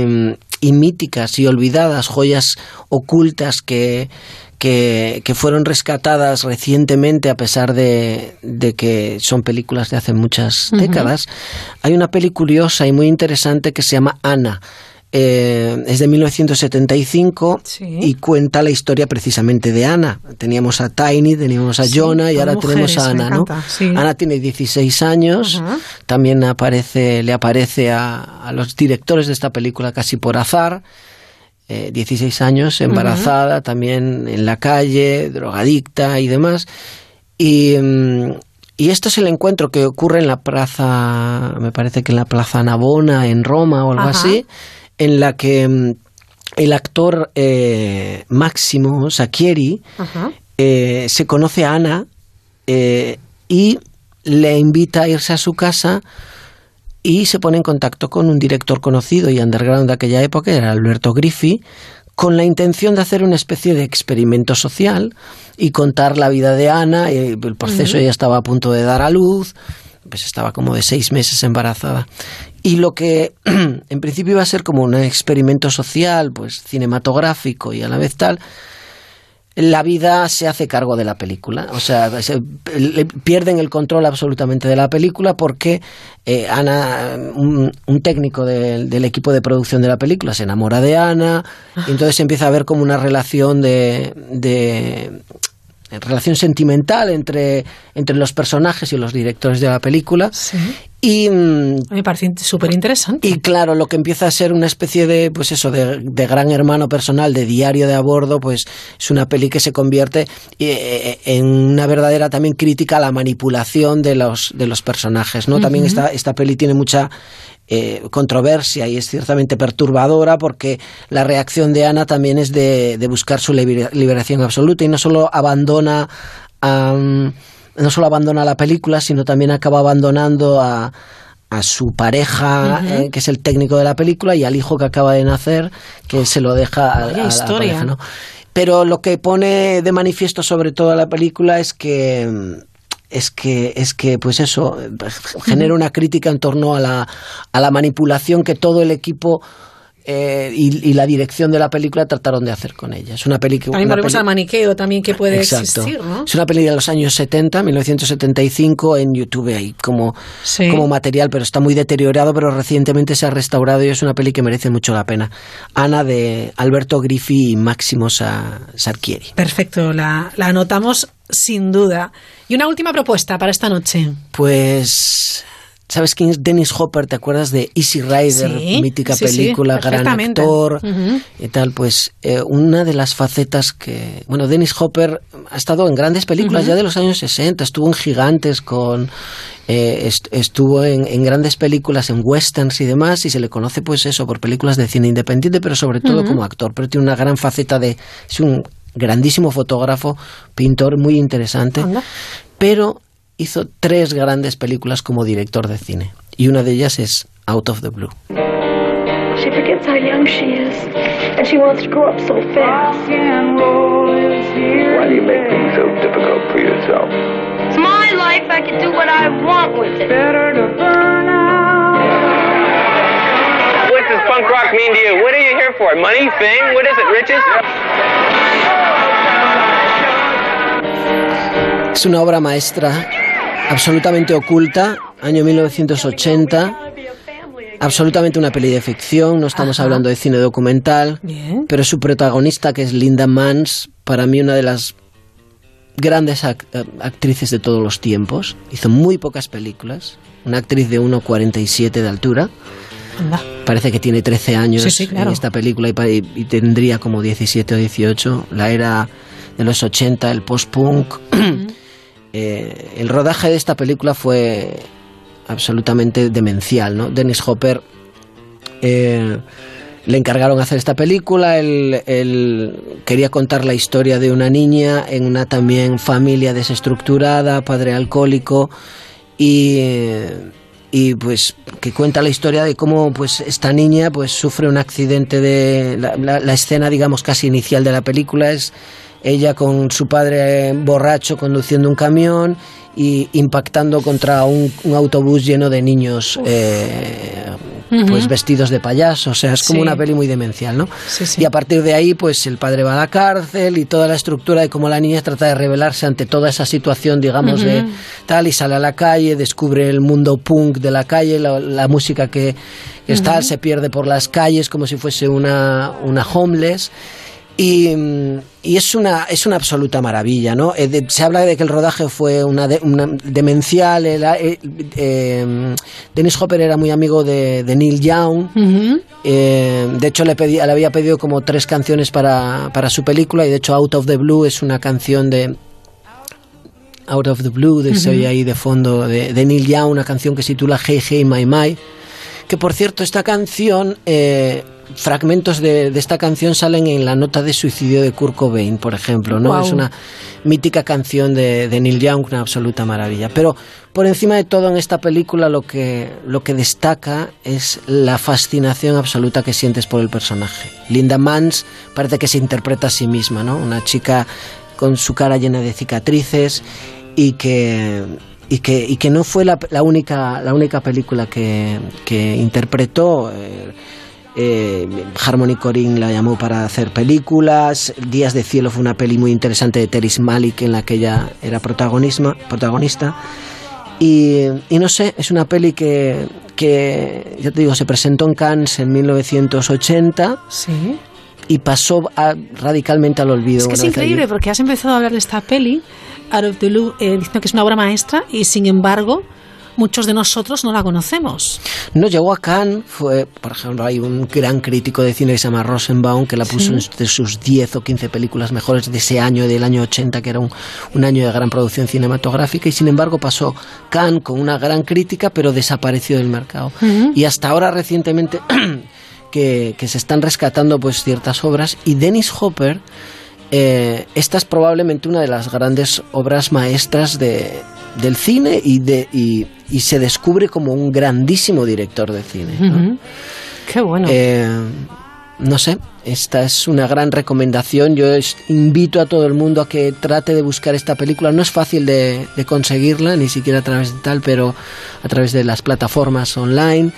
y míticas y olvidadas, joyas ocultas que, que, fueron rescatadas recientemente a pesar de, que son películas de hace muchas décadas. Hay una peli curiosa y muy interesante que se llama Ana eh, es de 1975 y cuenta la historia precisamente de Ana. Teníamos a Tiny, teníamos a Jonah y ahora tenemos a Ana. ¿no? Ana tiene 16 años, también aparece, le aparece a, los directores de esta película casi por azar. 16 eh, años, embarazada, también en la calle, drogadicta y demás. Y, mm, y esto es el encuentro que ocurre en la plaza, me parece que en la plaza Navona, en Roma o algo así en la que mm, el actor eh, Máximo Sacchieri eh, se conoce a Ana eh, y le invita a irse a su casa y se pone en contacto con un director conocido y underground de aquella época, era Alberto Griffi, con la intención de hacer una especie de experimento social y contar la vida de Ana. El proceso ya estaba a punto de dar a luz, pues estaba como de seis meses embarazada. Y lo que (clears throat) en principio iba a ser como un experimento social, pues cinematográfico y a la vez tal, la vida se hace cargo de la película. O sea, pierden el control absolutamente de la película porque eh, Ana, un, técnico del equipo de producción de la película, se enamora de Ana y entonces empieza a haber como una relación de, de relación sentimental entre, entre los personajes y los directores de la película. Y, mm, Me parece súper interesante. Y claro, lo que empieza a ser una especie de, pues eso, de, gran hermano personal, de diario de a bordo, pues es una peli que se convierte eh, eh, en una verdadera también crítica a la manipulación de los, de los personajes, ¿no? También esta, esta peli tiene mucha eh, controversia y es ciertamente perturbadora porque la reacción de Ana también es de, de buscar su liberación absoluta y no solo abandona a no solo abandona la película, sino también acaba abandonando a, a su pareja, eh, que es el técnico de la película, y al hijo que acaba de nacer, que se lo deja a, la pareja. ¿no? Pero lo que pone de manifiesto sobre todo la película es que es que es que pues eso genera una crítica en torno a la, a la manipulación que todo el equipo eh, y, la dirección de la película trataron de hacer con ella. Es una película. También volvemos al maniqueo también que puede existir, ¿no? Es una película de los años 70, 1975, en YouTube hay como, como material, pero está muy deteriorado, pero recientemente se ha restaurado y es una peli que merece mucho la pena. Ana de Alberto Griffi y Máximo Sarchieri. Perfecto, la, la anotamos sin duda. Y una última propuesta para esta noche. Pues ¿Sabes quién es Dennis Hopper? ¿Te acuerdas de Easy Rider? mítica película, gran actor y tal. Pues eh, una de las facetas que... Bueno, Dennis Hopper ha estado en grandes películas ya de los años 60. Estuvo en Gigantes con... Eh, estuvo en, grandes películas, en westerns y demás, y se le conoce pues eso, por películas de cine independiente, pero sobre todo como actor. Pero tiene una gran faceta de... Es un grandísimo fotógrafo, pintor muy interesante. Pero hizo tres grandes películas como director de cine y una de ellas es Out of the Blue. She forgets how young she is and she wants to grow up so fast. Why do you make things so difficult for yourself? It's my life. I can do what I want with it. Better to burn out. What does punk rock mean to you? What are you here for? Money, fame? What is it? Riches? Es una obra maestra absolutamente oculta, año 1980. Absolutamente una peli de ficción, no estamos hablando de cine documental, pero su protagonista, que es Linda Mans, para mí una de las grandes actrices de todos los tiempos. Hizo muy pocas películas, una actriz de 1,47 de altura. Parece que tiene 13 años en esta película y, tendría como 17 o 18. La era de los 80, el post-punk. Eh, el rodaje de esta película fue absolutamente demencial, ¿no? Dennis Hopper eh, le encargaron hacer esta película, él, quería contar la historia de una niña en una también familia desestructurada, padre alcohólico y, pues que cuenta la historia de cómo pues esta niña pues sufre un accidente de la escena digamos casi inicial de la película es ella con su padre borracho conduciendo un camión y impactando contra un, autobús lleno de niños eh, pues vestidos de payaso, o sea, es como Sí. una peli muy demencial, ¿no? Sí, sí. Y a partir de ahí, pues el padre va a la cárcel y toda la estructura de cómo la niña trata de rebelarse ante toda esa situación, digamos, de tal, y sale a la calle, descubre el mundo punk de la calle, la, la música que, que es tal, Ujú. se pierde por las calles como si fuese una, una homeless. Y, y es una es una absoluta maravilla, ¿no? Eh, de- se habla de que el rodaje fue una, de- una demencial. el- eh, eh, Dennis Hopper era muy amigo de, de Neil Young. De hecho, le, pedí- le había pedido como tres canciones para, para su película y de hecho Out of the Blue es una canción de... Out of the Blue, de, se Ujú. oye ahí de fondo, de, de Neil Young, una canción que se titula Hey Hey My My. Que por cierto, esta canción, eh, fragmentos de, de esta canción salen en la nota de suicidio de Kurt Cobain, por ejemplo, ¿no? Es una mítica canción de, de Neil Young, una absoluta maravilla. Pero por encima de todo en esta película lo que, lo que destaca es la fascinación absoluta que sientes por el personaje. Linda Mans parece que se interpreta a sí misma, ¿no? Una chica con su cara llena de cicatrices y que y que, y que no fue la, la única la única película que, que interpretó eh, eh, Harmony Corinne la llamó para hacer películas Días de Cielo fue una peli muy interesante de Teris Malik en la que ella era protagonista y, y no sé, es una peli que, que, ya te digo, se presentó en Cannes en 1980 Sí. y pasó a- radicalmente al olvido. Es que es increíble porque has empezado a hablar de esta peli, Out of the Blue, eh, diciendo que es una obra maestra y sin embargo muchos de nosotros no la conocemos. No llegó a Cannes, fue, por ejemplo, hay un gran crítico de cine que se llama Rosenbaum, que la puso Sí. entre sus 10 o 15 películas mejores de ese año, del año 80, que era un, un año de gran producción cinematográfica, y sin embargo pasó Cannes con una gran crítica, pero desapareció del mercado. Y hasta ahora recientemente (clears throat) que, que se están rescatando pues ciertas obras, y Dennis Hopper, eh, esta es probablemente una de las grandes obras maestras de, del cine y, de, y, y se descubre como un grandísimo director de cine. ¿no? Qué bueno. Eh, no sé, esta es una gran recomendación. Yo es- invito a todo el mundo a que trate de buscar esta película. No es fácil de, de conseguirla, ni siquiera a través de tal, pero a través de las plataformas online.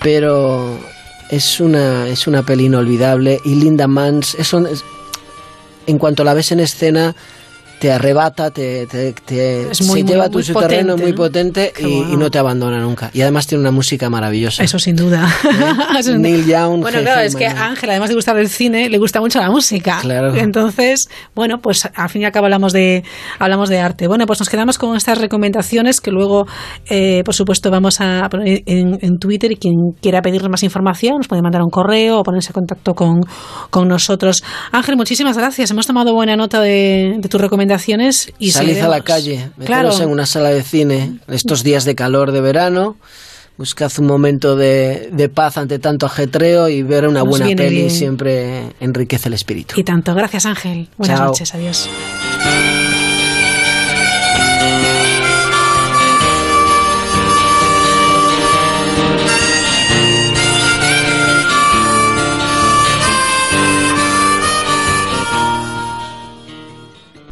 Pero es una, es una peli inolvidable. Y Linda Mans, eso es- en cuanto la ves en escena, te arrebata, te, te, te- Es muy, se muy, lleva a tu muy su terreno potente, muy ¿no? potente y, bueno. y no te abandona nunca. Y además tiene una música maravillosa. Eso sin duda. (laughs) Duda. Neil Young, Bueno, claro, es que a Ángel, además de gustar el cine, le gusta mucho la música. Claro. Entonces, bueno, pues al fin y al cabo hablamos de, hablamos de arte. Bueno, pues nos quedamos con estas recomendaciones que luego, eh, por supuesto, vamos a poner en, en Twitter y quien quiera pedirnos más información nos puede mandar un correo o ponerse en contacto con, con nosotros. Ángel, muchísimas gracias. Hemos tomado buena nota de, de tus recomendaciones y Salid a la calle, meteros Claro. en una sala de cine estos días de calor de verano. Buscad un momento de, de paz ante tanto ajetreo y ver una Nos buena peli bien. siempre enriquece el espíritu. Y tanto. Gracias, Ángel. Buenas Chao. noches. Adiós.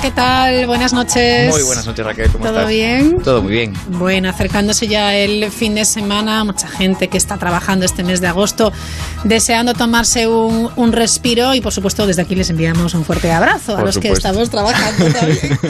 ¿Qué tal? Buenas noches. Muy buenas noches, Raquel. ¿Cómo ¿Todo estás? bien? Todo muy bien. Bueno, acercándose ya el fin de semana, mucha gente que está trabajando este mes de agosto, deseando tomarse un, un respiro y por supuesto desde aquí les enviamos un fuerte abrazo a los que estamos trabajando también. (laughs)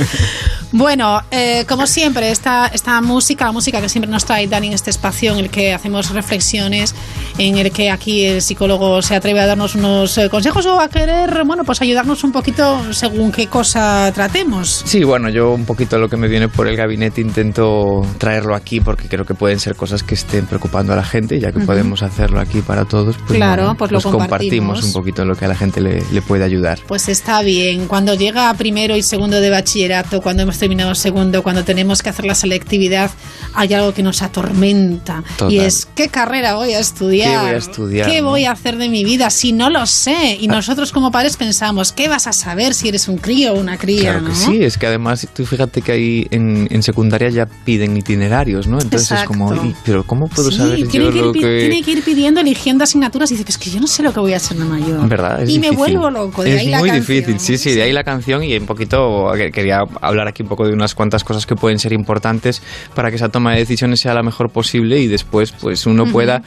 Bueno, eh, como siempre, esta, esta música, la música que siempre nos trae Dani en este espacio en el que hacemos reflexiones, en el que aquí el psicólogo se atreve a darnos unos eh, consejos o a querer, bueno, pues ayudarnos un poquito según qué cosa tratemos. Sí, bueno, yo un poquito lo que me viene por el gabinete intento traerlo aquí porque creo que pueden ser cosas que estén preocupando a la gente, ya que Ujú. podemos hacerlo aquí para todos, pues, Claro, bueno, pues lo compartimos. compartimos un poquito lo que a la gente le, le puede ayudar. Pues está bien. Cuando llega primero y segundo de bachillerato, cuando hemos terminado segundo, cuando tenemos que hacer la selectividad, hay algo que nos atormenta. Total. Y es, ¿qué carrera voy a estudiar? ¿Qué voy a estudiar, ¿Qué no? Ah. voy a hacer de mi vida si no lo sé? Y nosotros como padres pensamos, ¿qué vas a saber si eres un crío o una cría? Claro que ¿no? sí, es que además tú fíjate que ahí en, en secundaria ya piden itinerarios, ¿no? Entonces es como, Exacto. "Y, pero ¿cómo puedo Sí, saber tiene, yo que ir, lo pi- que...? tiene que ir pidiendo, eligiendo asignaturas y dice, pues que yo no sé lo que voy a hacer de mayor. ¿Verdad? Es y me difícil. vuelvo loco. De es ahí la muy canción. difícil, sí, sí, de ahí la canción y un poquito que- quería hablar aquí un poco de unas cuantas cosas que pueden ser importantes para que esa toma de decisiones sea la mejor posible y después pues uno Ujú. pueda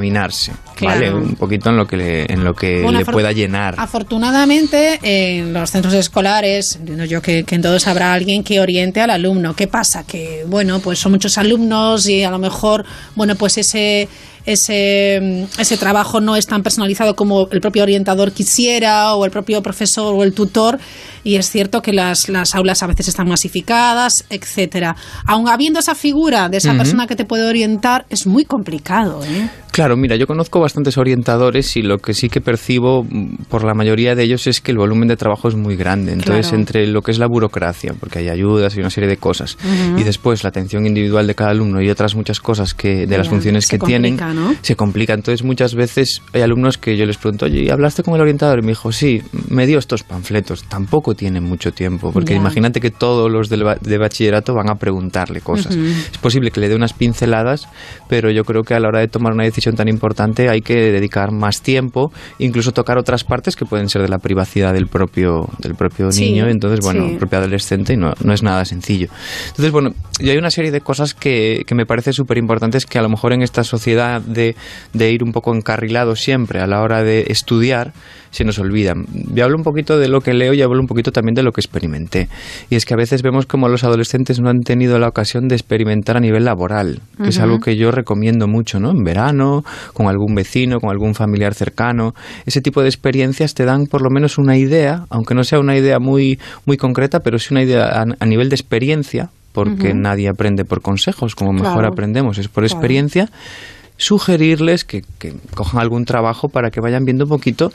encaminarse, ¿vale? Un poquito en lo que le, en lo que Bueno, le pueda llenar. Afortunadamente, en los centros escolares, entiendo yo que, que en todos habrá alguien que oriente al alumno. ¿Qué pasa? Que, bueno, pues son muchos alumnos y a lo mejor, bueno, pues ese ese, ese trabajo no es tan personalizado como el propio orientador quisiera o el propio profesor o el tutor y es cierto que las, las aulas a veces están masificadas, etcétera. Aun habiendo esa figura de esa persona que te puede orientar, es muy complicado, ¿eh? Claro, mira, yo conozco bastantes orientadores y lo que sí que percibo mm, por la mayoría de ellos es que el volumen de trabajo es muy grande. Entonces, Claro. entre lo que es la burocracia, porque hay ayudas y una serie de cosas, y después la atención individual de cada alumno y otras muchas cosas que de las funciones que tienen, se complica. Entonces, muchas veces hay alumnos que yo les pregunto, oye, ¿y ¿hablaste con el orientador? Y me dijo, sí, me dio estos panfletos. Tampoco tienen mucho tiempo, porque Ya. imagínate que todos los del ba- de bachillerato van a preguntarle cosas. Ujú. Es posible que le dé unas pinceladas, pero yo creo que a la hora de tomar una decisión tan importante hay que dedicar más tiempo, incluso tocar otras partes que pueden ser de la privacidad del propio, del propio Sí, niño, entonces, bueno, sí. el propio adolescente, y no, no es nada sencillo. Entonces, bueno, y hay una serie de cosas que, que me parece súper importantes que a lo mejor en esta sociedad de, de ir un poco encarrilado siempre a la hora de estudiar, se nos olvidan. Yo hablo un poquito de lo que leo y hablo un poquito también de lo que experimenté. Y es que a veces vemos como los adolescentes no han tenido la ocasión de experimentar a nivel laboral, que es algo que yo recomiendo mucho, ¿no? En verano, con algún vecino, con algún familiar cercano. Ese tipo de experiencias te dan por lo menos una idea, aunque no sea una idea muy, muy concreta, pero sí una idea a, a nivel de experiencia, porque nadie aprende por consejos, como mejor Claro. aprendemos es por Claro. experiencia sugerirles que, que cojan algún trabajo para que vayan viendo un poquito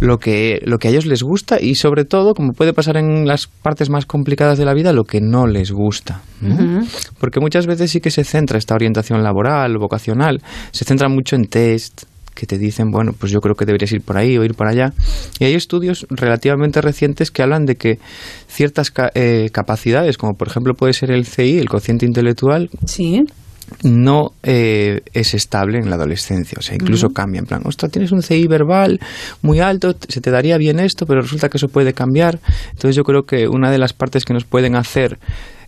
lo que, lo que a ellos les gusta y sobre todo, como puede pasar en las partes más complicadas de la vida, lo que no les gusta. Porque muchas veces sí que se centra esta orientación laboral, vocacional, se centra mucho en test que te dicen, bueno, pues yo creo que deberías ir por ahí o ir por allá. Y hay estudios relativamente recientes que hablan de que ciertas ca- eh, capacidades, como por ejemplo puede ser el CI, el cociente intelectual, Sí. No eh, es estable en la adolescencia. O sea, incluso cambia. En plan, ostras, tienes un CI verbal muy alto, se te daría bien esto, pero resulta que eso puede cambiar. Entonces yo creo que una de las partes que nos pueden hacer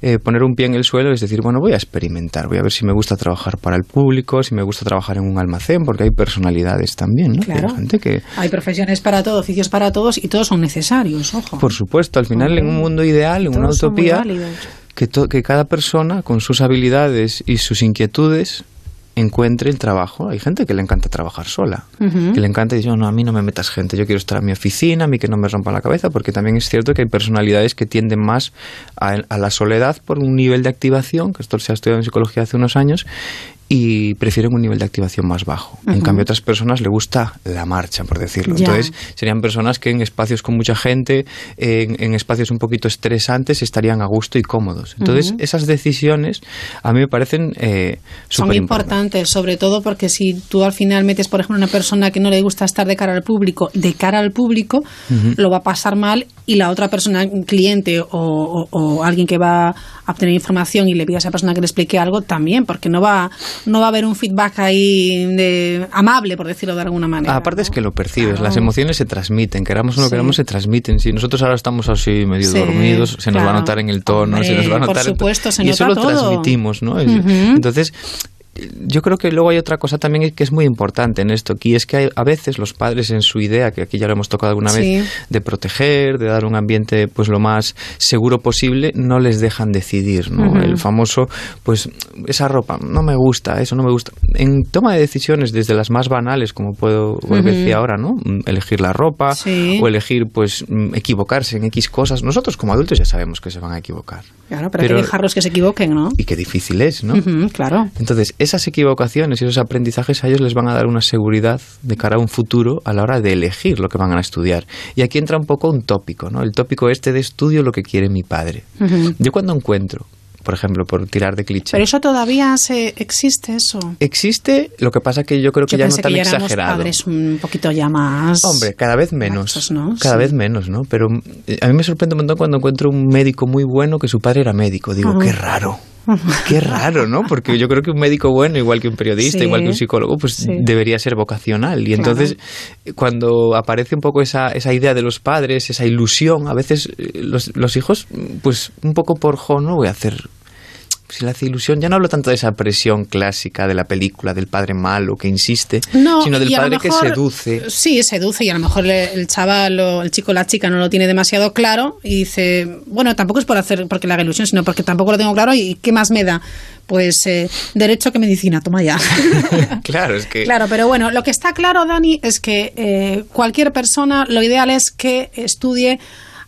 eh, poner un pie en el suelo es decir, bueno, voy a experimentar, voy a ver si me gusta trabajar para el público, si me gusta trabajar en un almacén, porque hay personalidades también, ¿no? Hay Claro. gente que, Hay profesiones para todo, oficios para todos y todos son necesarios, ojo. por supuesto, al final en un mundo ideal, en una Todos utopía. Que, to- que cada persona con sus habilidades y sus inquietudes encuentre el trabajo. Hay gente que le encanta trabajar sola, que le encanta y dice, no, a mí no me metas gente, yo quiero estar en mi oficina, a mí que no me rompan la cabeza, porque también es cierto que hay personalidades que tienden más a, a la soledad por un nivel de activación, que esto se ha estudiado en psicología hace unos años, y prefieren un nivel de activación más bajo. En cambio, a otras personas le gusta la marcha, por decirlo. Ya. Entonces, serían personas que en espacios con mucha gente, en, en espacios un poquito estresantes, estarían a gusto y cómodos. Entonces, esas decisiones a mí me parecen eh, Son importantes, sobre todo porque si tú al final metes, por ejemplo, una persona que no le gusta estar de cara al público, de cara al público, lo va a pasar mal y la otra persona, un cliente o, o- o alguien que va a obtener información y le pide a esa persona que le explique algo también, porque no va, no va a haber un feedback ahí de, amable, por decirlo de alguna manera. Aparte es que lo percibes, Claro. las emociones se transmiten, queramos o no Sí. queramos, se transmiten. Si nosotros ahora estamos así medio Sí, dormidos, se nos va a notar en el tono, se nos va a por notar en to- supuesto, se y eso nota lo transmitimos, ¿no? Entonces, yo creo que luego hay otra cosa también que es muy importante en esto, y es que hay- a veces los padres en su idea, que aquí ya lo hemos tocado alguna Sí. vez, de proteger, de dar un ambiente pues lo más seguro posible, no les dejan decidir, ¿no? El famoso, pues esa ropa no me gusta, eso no me gusta. En toma de decisiones desde las más banales, como puedo Ujú. decía ahora, ¿no? Elegir la ropa Sí. o elegir pues equivocarse en X cosas. Nosotros como adultos ya sabemos que se van a equivocar. Claro, pero, hay que dejarlos que se equivoquen, ¿no? Y qué difícil es, ¿no? Claro. Entonces, esas equivocaciones y esos aprendizajes a ellos les van a dar una seguridad de cara a un futuro a la hora de elegir lo que van a estudiar. Y aquí entra un poco un tópico, ¿no? El tópico este de estudio lo que quiere mi padre. Ujú. Yo cuando encuentro, por ejemplo, por tirar de cliché, Pero eso todavía se existe, eso. existe, lo que pasa que yo creo que Yo ya no tan que ya éramos exagerado. padres un poquito ya más... Hombre, cada vez menos. ¿no? Cada Sí. vez menos, ¿no? Pero eh, a mí me sorprende un montón cuando encuentro un médico muy bueno que su padre era médico. Digo, Ujú. qué raro. (laughs) Qué raro, ¿no? Porque yo creo que un médico bueno, igual que un periodista, Sí. igual que un psicólogo, pues Sí. debería ser vocacional. Y entonces, cuando aparece un poco esa, esa idea de los padres, esa ilusión, a veces eh, los, los hijos, pues un poco por jo, no voy a hacer si le hace ilusión, ya no hablo tanto de esa presión clásica de la película del padre malo que insiste, No, sino del padre que seduce. Sí, seduce y a lo mejor le- el chaval o el chico o la chica no lo tiene demasiado claro y dice, bueno, tampoco es por hacer porque le haga ilusión, sino porque tampoco lo tengo claro y ¿qué más me da? Pues eh, derecho que medicina, toma ya. (laughs) Claro, es que... Claro, pero bueno, lo que está claro, Dani, es que eh, cualquier persona, lo ideal es que estudie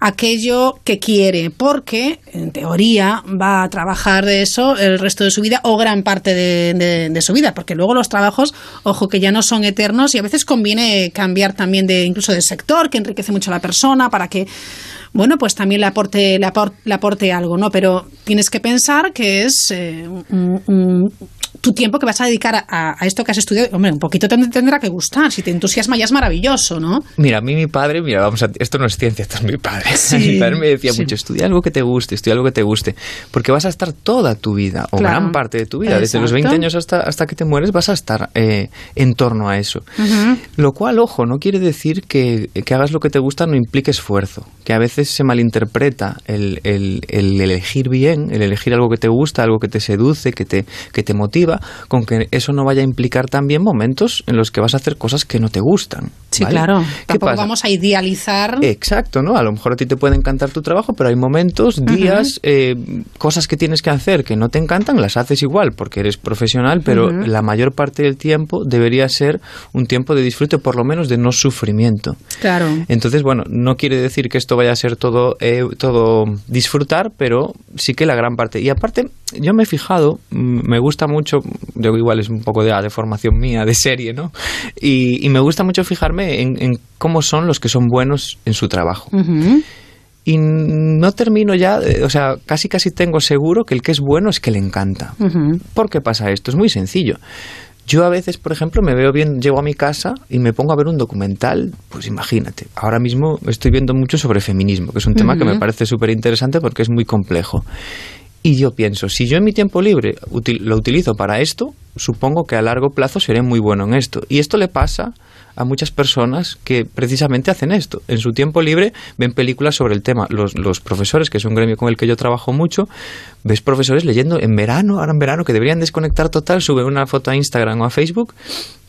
aquello que quiere, porque en teoría va a trabajar de eso el resto de su vida o gran parte de, su vida, porque luego los trabajos, ojo, que ya no son eternos y a veces conviene cambiar también de incluso de sector, que enriquece mucho a la persona para que bueno, pues también le aporte, le apor- le aporte algo, ¿no? Pero tienes que pensar que es eh, tu tiempo que vas a dedicar a, a esto que has estudiado. Hombre, un poquito te tendrá que gustar. Si te entusiasma ya es maravilloso, ¿no? Mira, a mí mi padre, mira, vamos a, esto no es ciencia, esto es mi padre. (laughs) Sí, mi padre me decía sí. mucho, estudia algo que te guste, estudia algo que te guste, porque vas a estar toda tu vida, o Claro. gran parte de tu vida, desde los 20 Exacto. años hasta, hasta que te mueres, vas a estar eh, en torno a eso. Lo cual, ojo, no quiere decir que, que hagas lo que te gusta no implique esfuerzo, que a veces se malinterpreta el, el- el elegir bien, el elegir algo que te gusta, algo que te seduce, que te, que te motiva, con que eso no vaya a implicar también momentos en los que vas a hacer cosas que no te gustan. Sí, ¿vale? claro. ¿Qué Tampoco pasa? vamos a idealizar. Exacto, ¿no? A lo mejor a ti te puede encantar tu trabajo, pero hay momentos, días, eh, cosas que tienes que hacer que no te encantan, las haces igual porque eres profesional, pero la mayor parte del tiempo debería ser un tiempo de disfrute, por lo menos de no sufrimiento. Claro. Entonces, bueno, no quiere decir que esto vaya a ser todo, eh, todo disfrutar, pero sí que la gran parte. Y aparte, yo me he fijado, me gusta mucho, yo igual es un poco de, de formación mía, de serie, ¿no? Y, y me gusta mucho fijarme en, en cómo son los que son buenos en su trabajo. Y no termino ya, eh, o sea, casi casi tengo seguro que el que es bueno es que le encanta. Ujú. ¿Por qué pasa esto? Es muy sencillo. Yo a veces, por ejemplo, me veo bien, llego a mi casa y me pongo a ver un documental, pues imagínate, ahora mismo estoy viendo mucho sobre feminismo, que es un tema que me parece súper interesante porque es muy complejo. Y yo pienso, si yo en mi tiempo libre util- lo utilizo para esto, supongo que a largo plazo seré muy bueno en esto. Y esto le pasa a muchas personas que precisamente hacen esto. En su tiempo libre ven películas sobre el tema. Los, los profesores, que es un gremio con el que yo trabajo mucho, ves profesores leyendo en verano, ahora en verano, que deberían desconectar total, suben una foto a Instagram o a Facebook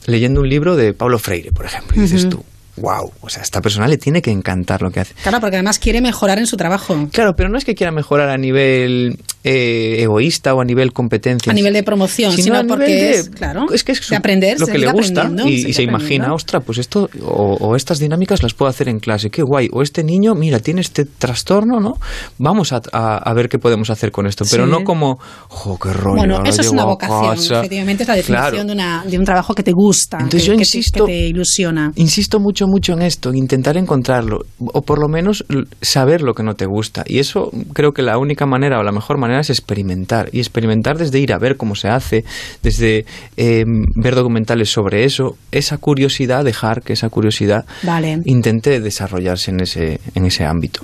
leyendo un libro de Pablo Freire, por ejemplo. Y dices Ujú. tú, wow, o sea, a esta persona le tiene que encantar lo que hace. Claro, porque además quiere mejorar en su trabajo. Claro, pero no es que quiera mejorar a nivel eh, egoísta o a nivel competencia. A nivel de promoción, Sino sino, porque de- es, claro, es que es de aprender, lo que le gusta y, y se imagina, ostras, pues esto o, o estas dinámicas las puedo hacer en clase, qué guay. O este niño, mira, tiene este trastorno, ¿no? Vamos a, a- a ver qué podemos hacer con esto, pero Sí. no como, jo, qué rollo. Bueno, eso es una vocación, casa". efectivamente, es la definición Claro. de, una, de un trabajo que te gusta, Entonces que, yo que te- insisto- que te ilusiona. Insisto mucho, mucho en esto, en intentar encontrarlo, o por lo menos saber lo que no te gusta. Y eso creo que la única manera o la mejor manera es experimentar. Y experimentar desde ir a ver cómo se hace, desde eh, ver documentales sobre eso, esa curiosidad, dejar que esa curiosidad Vale. intente desarrollarse en ese, en ese ámbito.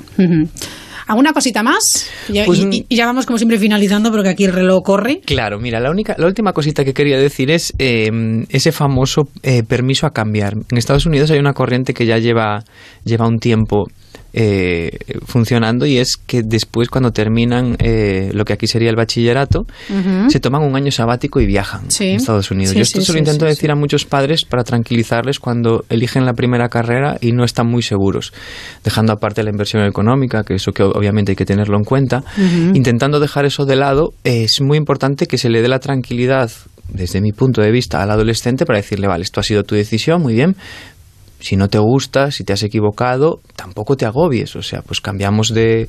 ¿Alguna cosita más? Ya- Pues, y, y ya vamos como siempre finalizando porque aquí el reloj corre. Claro, mira, la única, la última cosita que quería decir es eh, ese famoso eh, permiso a cambiar. En Estados Unidos hay una corriente que ya lleva, lleva un tiempo eh, funcionando y es que después cuando terminan eh, lo que aquí sería el bachillerato, Ujú. se toman un año sabático y viajan Sí. a Estados Unidos. Sí, Yo esto sí, se lo intento decir a muchos padres para tranquilizarles cuando eligen la primera carrera y no están muy seguros, dejando aparte la inversión económica, que eso que obviamente hay que tenerlo en cuenta, Ujú. intentando dejar eso de lado, es muy importante que se le dé la tranquilidad desde mi punto de vista al adolescente para decirle, vale, esto ha sido tu decisión, muy bien, si no te gusta, si te has equivocado, tampoco te agobies. O sea, pues cambiamos de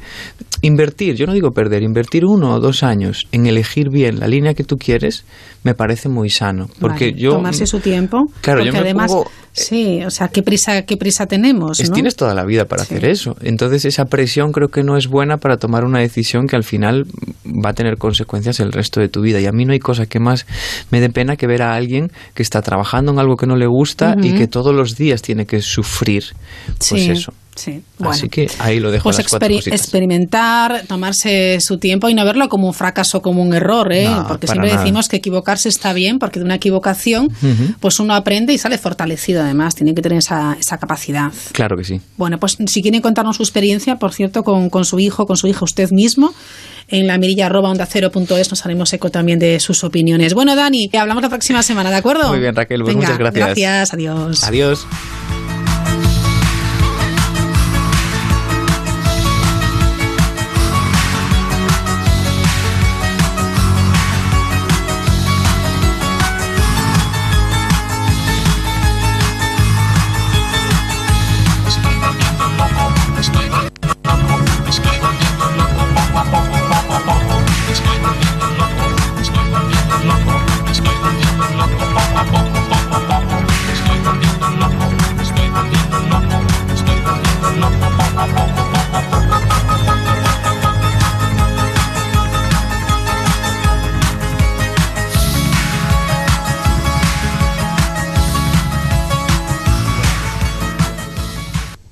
invertir, yo no digo perder, invertir uno o dos años en elegir bien la línea que tú quieres, me parece muy sano. Porque Vale, yo. tomarse su tiempo. Claro, yo porque me además, pongo- sí, o sea, qué prisa, qué prisa tenemos, es- ¿no? Tienes toda la vida para hacer eso. Entonces, esa presión creo que no es buena para tomar una decisión que al final va a tener consecuencias el resto de tu vida. Y a mí no hay cosa que más me dé pena que ver a alguien que está trabajando en algo que no le gusta y que todos los días tiene que sufrir. Pues Sí, eso. Sí, bueno. Así que ahí lo dejo Pues las experimentar, tomarse su tiempo y no verlo como un fracaso, como un error, ¿eh? No, porque siempre nada. decimos que equivocarse está bien, porque de una equivocación, pues uno aprende y sale fortalecido además, tiene que tener esa, esa capacidad. Claro que sí. Bueno, pues si quieren contarnos su experiencia, por cierto, con, con su hijo, con su hija usted mismo, en la mirilla arroba onda cero punto es nos haremos eco también de sus opiniones. Bueno, Dani, hablamos la próxima semana, ¿de acuerdo? Muy bien, Raquel, pues Venga, muchas gracias. Gracias, adiós. Adiós.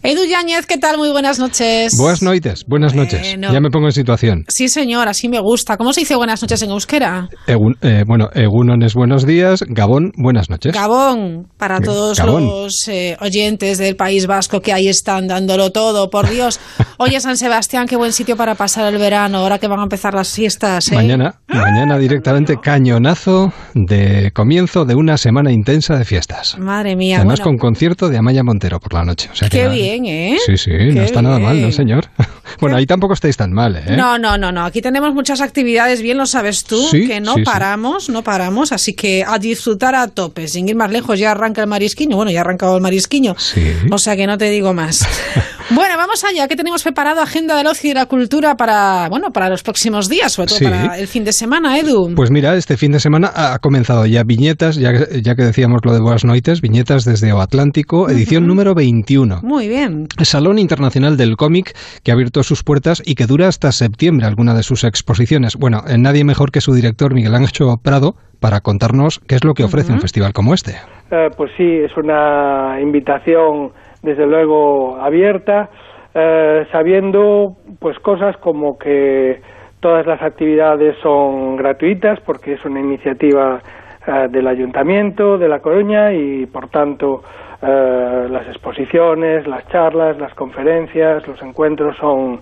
Edu Yáñez, ¿qué tal? Muy buenas noches. Buenas noites, buenas noches. Ya me pongo en situación. Sí, señor, así me gusta. ¿Cómo se dice buenas noches en euskera? Egun- eh, bueno, Egunon es buenos días, Gabón, buenas noches. Gabón, para todos Gabón. los eh, oyentes del País Vasco que ahí están dándolo todo, por (laughs) Dios. Oye, San Sebastián, qué buen sitio para pasar el verano, ahora que van a empezar las fiestas. ¿eh? Mañana, mañana directamente cañonazo de comienzo de una semana intensa de fiestas. Madre mía, Además bueno, con concierto de Amaya Montero por la noche. O sea que qué nada. Bien, ¿eh? Sí, sí, Qué no está nada mal. ¿no, señor? (laughs) bueno, ahí tampoco estáis tan mal, ¿eh? No, no, no, no. Aquí tenemos muchas actividades, bien lo sabes tú, Sí, que no sí, sí. paramos, no paramos, así que a disfrutar a tope, sin ir más lejos, ya arranca el marisquiño, bueno, ya ha arrancado el marisquiño, o sea que no te digo más. (laughs) bueno, vamos allá, que tenemos preparado agenda del ocio y de la cultura para, bueno, para los próximos días, sobre todo Sí. para el fin de semana, Edu. Pues mira, este fin de semana ha comenzado ya Viñetas, ya, que- ya que decíamos lo de Buenas Noites, Viñetas desde O Atlántico, edición número 21. Muy bien. Salón Internacional del Cómic que ha abierto sus puertas y que dura hasta septiembre alguna de sus exposiciones. Bueno, eh, nadie mejor que su director Miguel Ángel Prado para contarnos qué es lo que ofrece un festival como este. Eh, pues sí, es una invitación desde luego abierta, eh, sabiendo pues cosas como que todas las actividades son gratuitas porque es una iniciativa eh, del Ayuntamiento de La Coruña y por tanto eh, las exposiciones, las charlas, las conferencias, los encuentros son,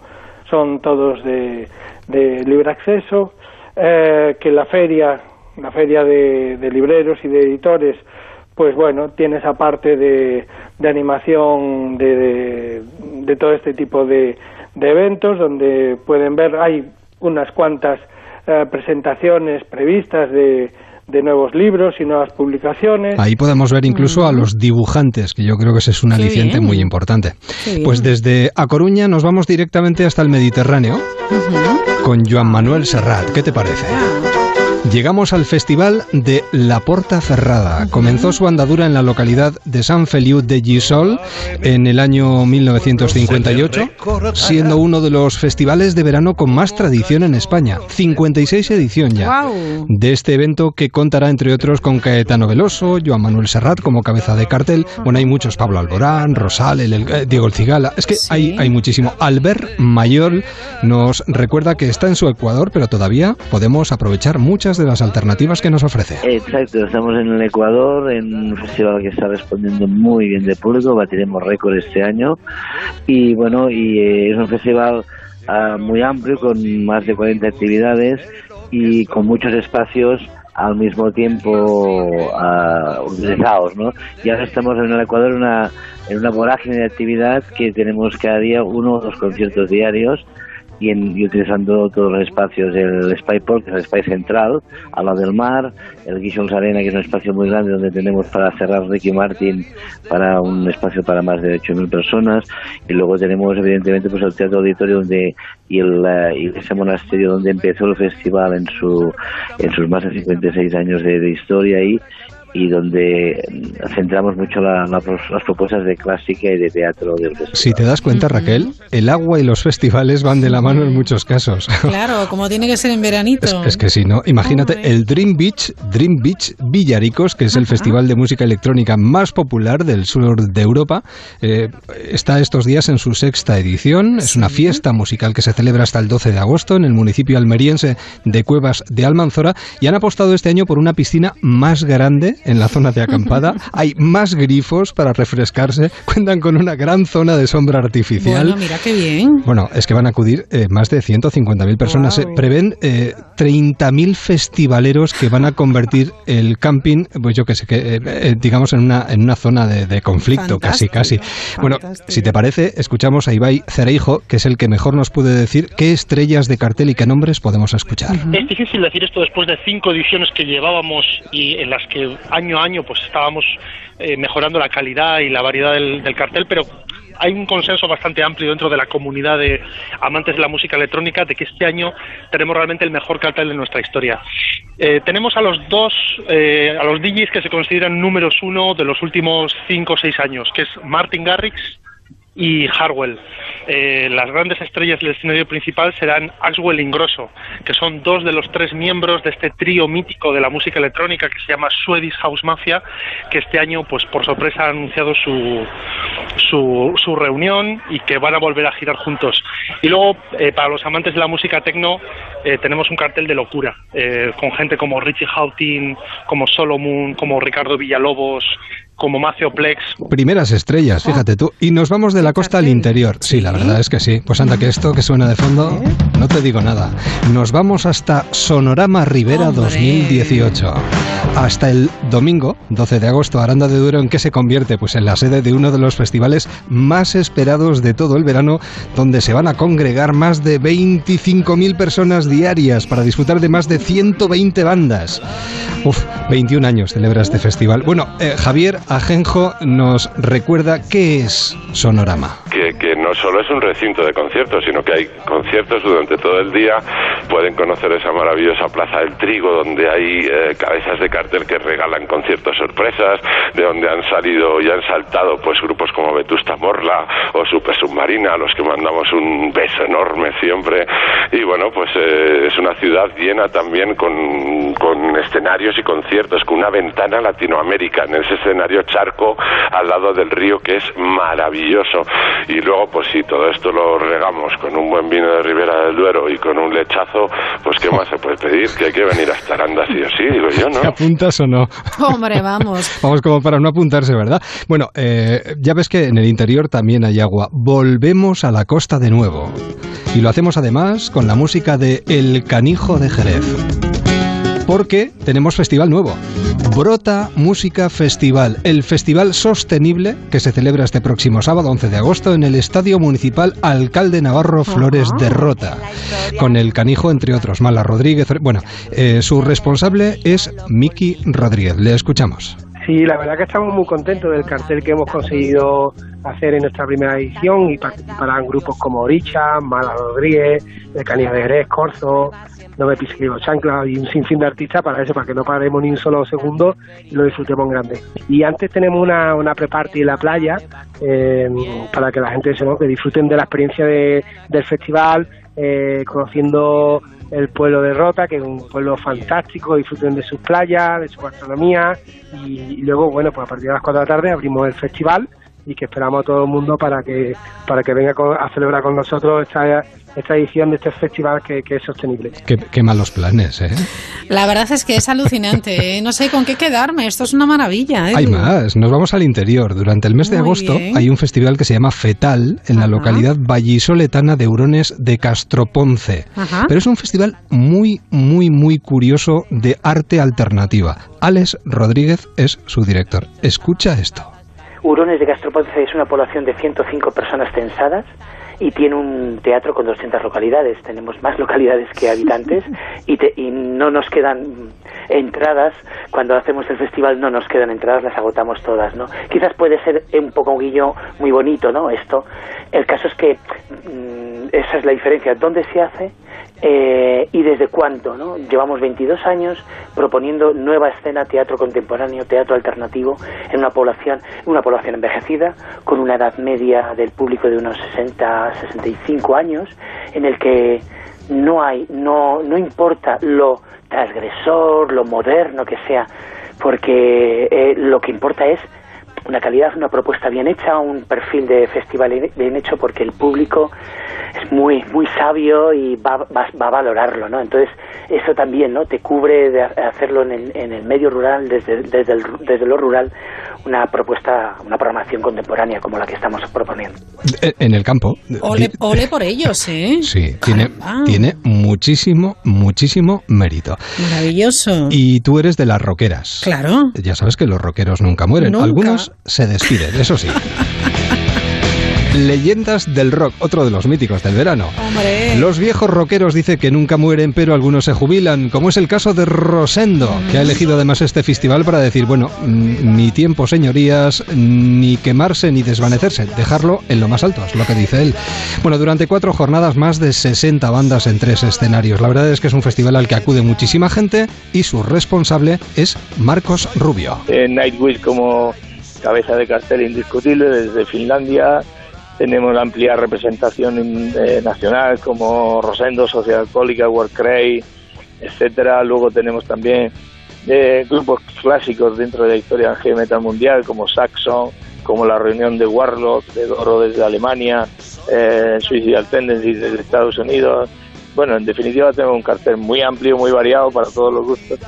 son todos de, de libre acceso, eh, que la feria, la feria de, de libreros y de editores, pues bueno, tiene esa parte de, de animación de, de, de todo este tipo de, de eventos donde pueden ver, hay unas cuantas eh, presentaciones previstas de, de nuevos libros y nuevas publicaciones. Ahí podemos ver incluso a los dibujantes, que yo creo que ese es un aliciente muy importante. Pues desde A Coruña nos vamos directamente hasta el Mediterráneo con Joan Manuel Serrat. ¿Qué te parece? Llegamos al Festival de La Porta Ferrada. Comenzó su andadura en la localidad de San Feliu de Gisol en el año 1958, siendo uno de los festivales de verano con más tradición en España. 56 edición ya de este evento que contará entre otros con Caetano Veloso, Joan Manuel Serrat como cabeza de cartel. Bueno, hay muchos, Pablo Alborán, Rosal, el, el- eh, Diego El Cigala. Es que hay, hay muchísimo. Albert Mayol nos recuerda que está en su Ecuador, pero todavía podemos aprovechar muchas de las alternativas que nos ofrece. Exacto, estamos en el Ecuador, en un festival que está respondiendo muy bien de público, batiremos récord este año y bueno, y eh, es un festival ah, muy amplio con más de 40 actividades y con muchos espacios al mismo tiempo ah, utilizados, ¿no? Y ahora estamos en el Ecuador una, en una vorágine de actividad que tenemos cada día uno o dos conciertos diarios y, en- y utilizando todos los espacios, el Spyport, que es el Spy Central, al lado del mar, el Guichons Arena, que es un espacio muy grande donde tenemos para cerrar Ricky Martin para un espacio para más de 8.000 personas, y luego tenemos evidentemente pues el Teatro Auditorio donde y el y ese monasterio donde empezó el festival en su en sus más de 56 años de, de historia ahí y donde mm, centramos mucho la- la- las propuestas de clásica y de teatro del festival. Si te das cuenta, Raquel, el agua y los festivales van de la mano en muchos casos. (laughs) Claro, como tiene que ser en veranito. Es, es que si no, imagínate el Dream Beach, Dream Beach Villaricos, que es el festival de música electrónica más popular del sur de Europa, eh, está estos días en su sexta edición. Es una fiesta musical que se celebra hasta el 12 de agosto en el municipio almeriense de Cuevas de Almanzora y han apostado este año por una piscina más grande en la zona de acampada. (laughs) Hay más grifos para refrescarse, cuentan con una gran zona de sombra artificial. Bueno, mira qué bien. Bueno, es que van a acudir eh, más de 150.000 personas. Se prevén eh, 30.000 festivaleros que van a convertir el camping, pues yo que sé, que, eh, eh, digamos en una, en una zona de, de conflicto, casi, casi. Bueno, si te parece, escuchamos a Ibai Cereijo, que es el que mejor nos puede decir qué estrellas de cartel y qué nombres podemos escuchar. Es difícil decir esto después de cinco ediciones que llevábamos y en las que año a año pues estábamos eh, mejorando la calidad y la variedad del, del cartel, pero hay un consenso bastante amplio dentro de la comunidad de amantes de la música electrónica de que este año tenemos realmente el mejor cartel de nuestra historia. Eh, tenemos a los dos, eh, a los DJs que se consideran números uno de los últimos cinco o seis años, que es Martin Garrix y Harwell. Eh, las grandes estrellas del escenario principal serán Axwell Ingrosso, que son dos de los tres miembros de este trío mítico de la música electrónica que se llama Swedish House Mafia, que este año, pues por sorpresa, ha anunciado su, su, su reunión y que van a volver a girar juntos. Y luego, eh, para los amantes de la música techno, eh, tenemos un cartel de locura, eh, con gente como Richie Houghton, como Solomon, como Ricardo Villalobos, como Macio Plex, Primeras estrellas, fíjate tú. Y nos vamos de la costa al interior. Sí, la verdad es que sí. Pues anda, que esto que suena de fondo, no te digo nada. Nos vamos hasta Sonorama Rivera 2018. Hasta el domingo, 12 de agosto, Aranda de Duero, ¿en qué se convierte? Pues en la sede de uno de los festivales más esperados de todo el verano, donde se van a congregar más de 25.000 personas diarias para disfrutar de más de 120 bandas. Uf, 21 años celebra este festival. Bueno, eh, Javier Ajenjo nos recuerda qué es Sonorama. Solo es un recinto de conciertos, sino que hay conciertos durante todo el día. Pueden conocer esa maravillosa Plaza del Trigo, donde hay eh, cabezas de cartel que regalan conciertos sorpresas, de donde han salido y han saltado pues grupos como Vetusta Morla o Super Submarina, a los que mandamos un beso enorme siempre. Y bueno, pues eh, es una ciudad llena también con, con escenarios y conciertos, con una ventana Latinoamérica, en ese escenario charco al lado del río que es maravilloso. Y luego, pues si todo esto lo regamos con un buen vino de Ribera del Duero y con un lechazo, pues qué más se puede pedir, que hay que venir hasta Aranda sí o sí, digo yo, ¿Te ¿no? apuntas o no? Hombre, vamos. (laughs) Vamos como para no apuntarse, ¿verdad? Bueno, eh, ya ves que en el interior también hay agua. Volvemos a la costa de nuevo. Y lo hacemos además con la música de El Canijo de Jerez. Porque tenemos festival nuevo. Brota Música Festival, el festival sostenible que se celebra este próximo sábado 11 de agosto en el Estadio Municipal Alcalde Navarro Flores de Rota, con el canijo entre otros, Mala Rodríguez. Bueno, eh, su responsable es Miki Rodríguez. Le escuchamos. Sí, la verdad que estamos muy contentos del cartel que hemos conseguido hacer en nuestra primera edición y participarán grupos como Oricha, Mala Rodríguez, Canillo de Jerez, Corzo, No me pises que digo chancla y un sinfín de artistas para eso, para que no paremos ni un solo segundo y lo disfrutemos en grande. Y antes tenemos una, una pre-party en la playa eh, para que la gente se, ¿no? disfruten de la experiencia de- del festival, eh, conociendo el pueblo de Rota, que es un pueblo fantástico, disfruten de sus playas, de su gastronomía y, y luego, bueno, pues a partir de las 4 de la tarde abrimos el festival y que esperamos a todo el mundo para que para que venga a celebrar con nosotros esta, esta edición de este festival que, que es sostenible. Qué, qué malos planes, ¿eh? La verdad es que es alucinante. ¿eh? No sé con qué quedarme. Esto es una maravilla. ¿eh? Hay más, nos vamos al interior. Durante el mes de Muy agosto bien. hay un festival que se llama FETAL en la localidad vallisoletana de Hurones de Castroponce. Ajá. Pero es un festival muy, muy, muy curioso de arte alternativa. Alex Rodríguez es su director. Escucha esto. Hurones de Castroponce es una población de 105 personas censadas y tiene un teatro con 200 localidades. Tenemos más localidades que habitantes (laughs) y, te- y no nos quedan entradas. Cuando hacemos el festival no nos quedan entradas, las agotamos todas, ¿no? Quizás puede ser un poco un guiño muy bonito, ¿no? Esto. El caso es que mm, esa es la diferencia. ¿Dónde se hace? Eh, y desde cuánto, ¿no? Llevamos 22 años proponiendo nueva escena, teatro contemporáneo, teatro alternativo en una población, una población envejecida con una edad media del público de unos 60, 65 años, en el que no hay, no, no importa lo transgresor, lo moderno que sea, porque eh, lo que importa es una calidad, una propuesta bien hecha, un perfil de festival bien hecho, porque el público es muy muy sabio y va, va, va a valorarlo, ¿no? Entonces eso también, ¿no? Te cubre de ha- hacerlo en el, en el medio rural, desde, desde, el, desde lo rural, una propuesta, una programación contemporánea como la que estamos proponiendo. Eh, En el campo. Ole, ole por ellos, ¿eh? Sí, tiene, tiene muchísimo, muchísimo mérito. Maravilloso. Y tú eres de las roqueras. Claro. Ya sabes que los rockeros nunca mueren. Nunca. Algunos se despiden, eso sí. Leyendas del rock, otro de los míticos del verano. Hombre. Los viejos rockeros dicen que nunca mueren, pero algunos se jubilan, como es el caso de Rosendo, que ha elegido además este festival para decir, bueno, mm, ni tiempo, señorías, ni quemarse ni desvanecerse, dejarlo en lo más alto, es lo que dice él. Bueno, durante cuatro jornadas, más de 60 bandas en tres escenarios. La verdad es que es un festival al que acude muchísima gente y su responsable es Marcos Rubio. eh, Nightwish como cabeza de cartel indiscutible desde Finlandia. Tenemos amplia representación eh, nacional como Rosendo, Sociedad Alcohólica, World Cray, etcétera. Luego tenemos también eh, grupos clásicos dentro de la historia del heavy metal mundial como Saxon, como la reunión de Warlock, de Doro desde Alemania, eh, Suicidal Tendencies desde Estados Unidos. Bueno, en definitiva tenemos un cartel muy amplio, muy variado para todos los gustos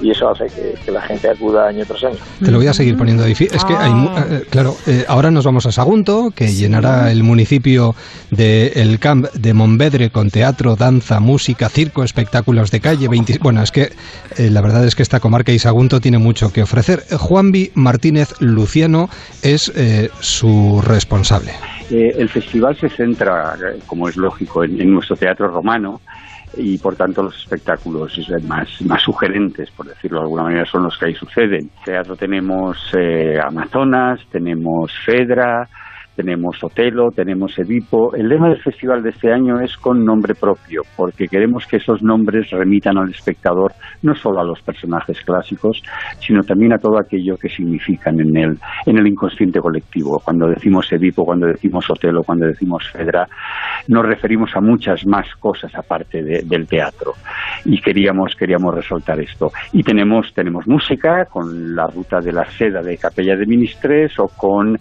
y eso hace que, que la gente acuda año tras año. Te lo voy a seguir poniendo difícil. Es que hay, mu- eh, claro, eh, ahora nos vamos a Sagunto, que llenará el municipio de el camp de Monvedre con teatro, danza, música, circo, espectáculos de calle. 20 bueno, es que eh, la verdad es que esta comarca y Sagunto tiene mucho que ofrecer. Juanvi Martínez Luciano es eh, su responsable. Eh, el festival se centra, como es lógico, en, en nuestro teatro romano y por tanto los espectáculos más, más sugerentes, por decirlo de alguna manera, son los que ahí suceden. Teatro tenemos eh, Amazonas, tenemos Fedra, tenemos Otelo, tenemos Edipo. El lema del festival de este año es con nombre propio, porque queremos que esos nombres remitan al espectador no solo a los personajes clásicos, sino también a todo aquello que significan en el, en el inconsciente colectivo. Cuando decimos Edipo, cuando decimos Otelo, cuando decimos Fedra, nos referimos a muchas más cosas aparte de- del teatro. Y queríamos, queríamos resaltar esto. Y tenemos, tenemos música con la ruta de la seda de Capella de Ministres o con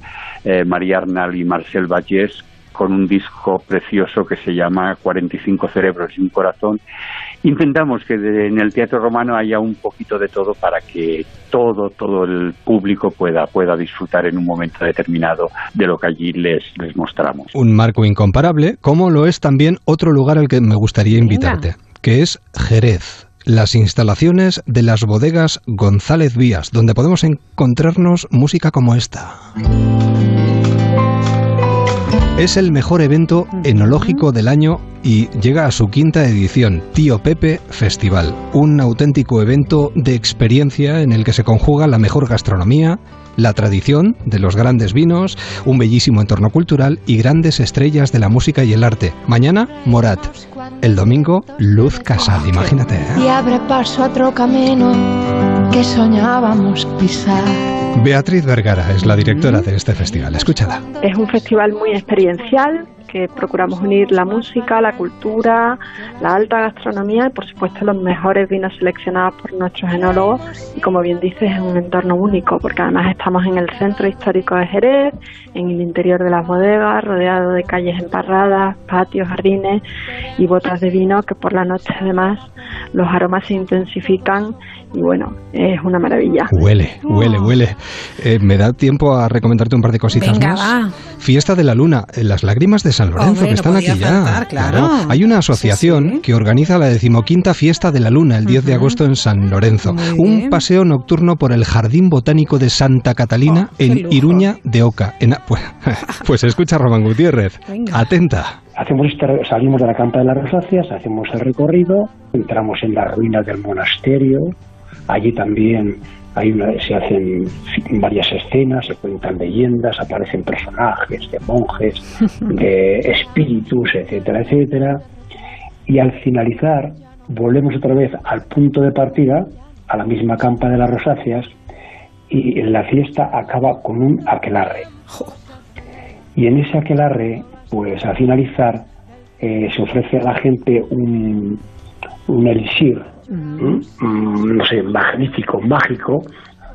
eh, María Y Marcel Vallés con un disco precioso que se llama 45 cerebros y un corazón. Intentamos que de- en el teatro romano haya un poquito de todo para que todo, todo el público pueda, pueda disfrutar en un momento determinado de lo que allí les, les mostramos. Un marco incomparable, como lo es también otro lugar al que me gustaría invitarte, que es Jerez. Las instalaciones de las bodegas González Vías, donde podemos encontrarnos música como esta. Es el mejor evento enológico del año y llega a su quinta edición, Tío Pepe Festival, un auténtico evento de experiencia en el que se conjuga la mejor gastronomía, la tradición de los grandes vinos, un bellísimo entorno cultural y grandes estrellas de la música y el arte. Mañana, Morat. El domingo, Luz Casal, imagínate. ¿eh? y abre paso a otro camino que soñábamos pisar. Beatriz Vergara es la directora de este festival. Escúchala. Es un festival muy experiencial que procuramos unir la música, la cultura, la alta gastronomía y por supuesto los mejores vinos seleccionados por nuestros enólogos y como bien dices es un entorno único porque además estamos en el centro histórico de Jerez, en el interior de las bodegas, rodeado de calles emparradas, patios, jardines y botas de vino que por la noche además los aromas se intensifican y bueno, es una maravilla. Huele, huele, huele. Eh, ¿Me da tiempo a recomendarte un par de cositas Venga, más? va. Fiesta de la Luna, eh, las lágrimas de San Lorenzo, Hombre, que están aquí faltar, ya. claro. Hay una asociación que organiza la decimoquinta Fiesta de la Luna el 10 de agosto en San Lorenzo. Un paseo nocturno por el Jardín Botánico de Santa Catalina en Iruña de Oca. En (laughs) pues, pues escucha Román Gutiérrez. Atenta. Hacemos este, salimos de la campa de las rosáceas, hacemos el recorrido, entramos en las ruinas del monasterio, allí también hay una- se hacen varias escenas, se cuentan leyendas, aparecen personajes de monjes, (laughs) de espíritus, etcétera, etcétera. Y al finalizar, volvemos otra vez al punto de partida, a la misma campa de las rosáceas, y la fiesta acaba con un aquelarre. Y en ese aquelarre, pues al finalizar, eh, se ofrece a la gente un, un elixir, ¿m? Mm, no sé, magnífico, mágico,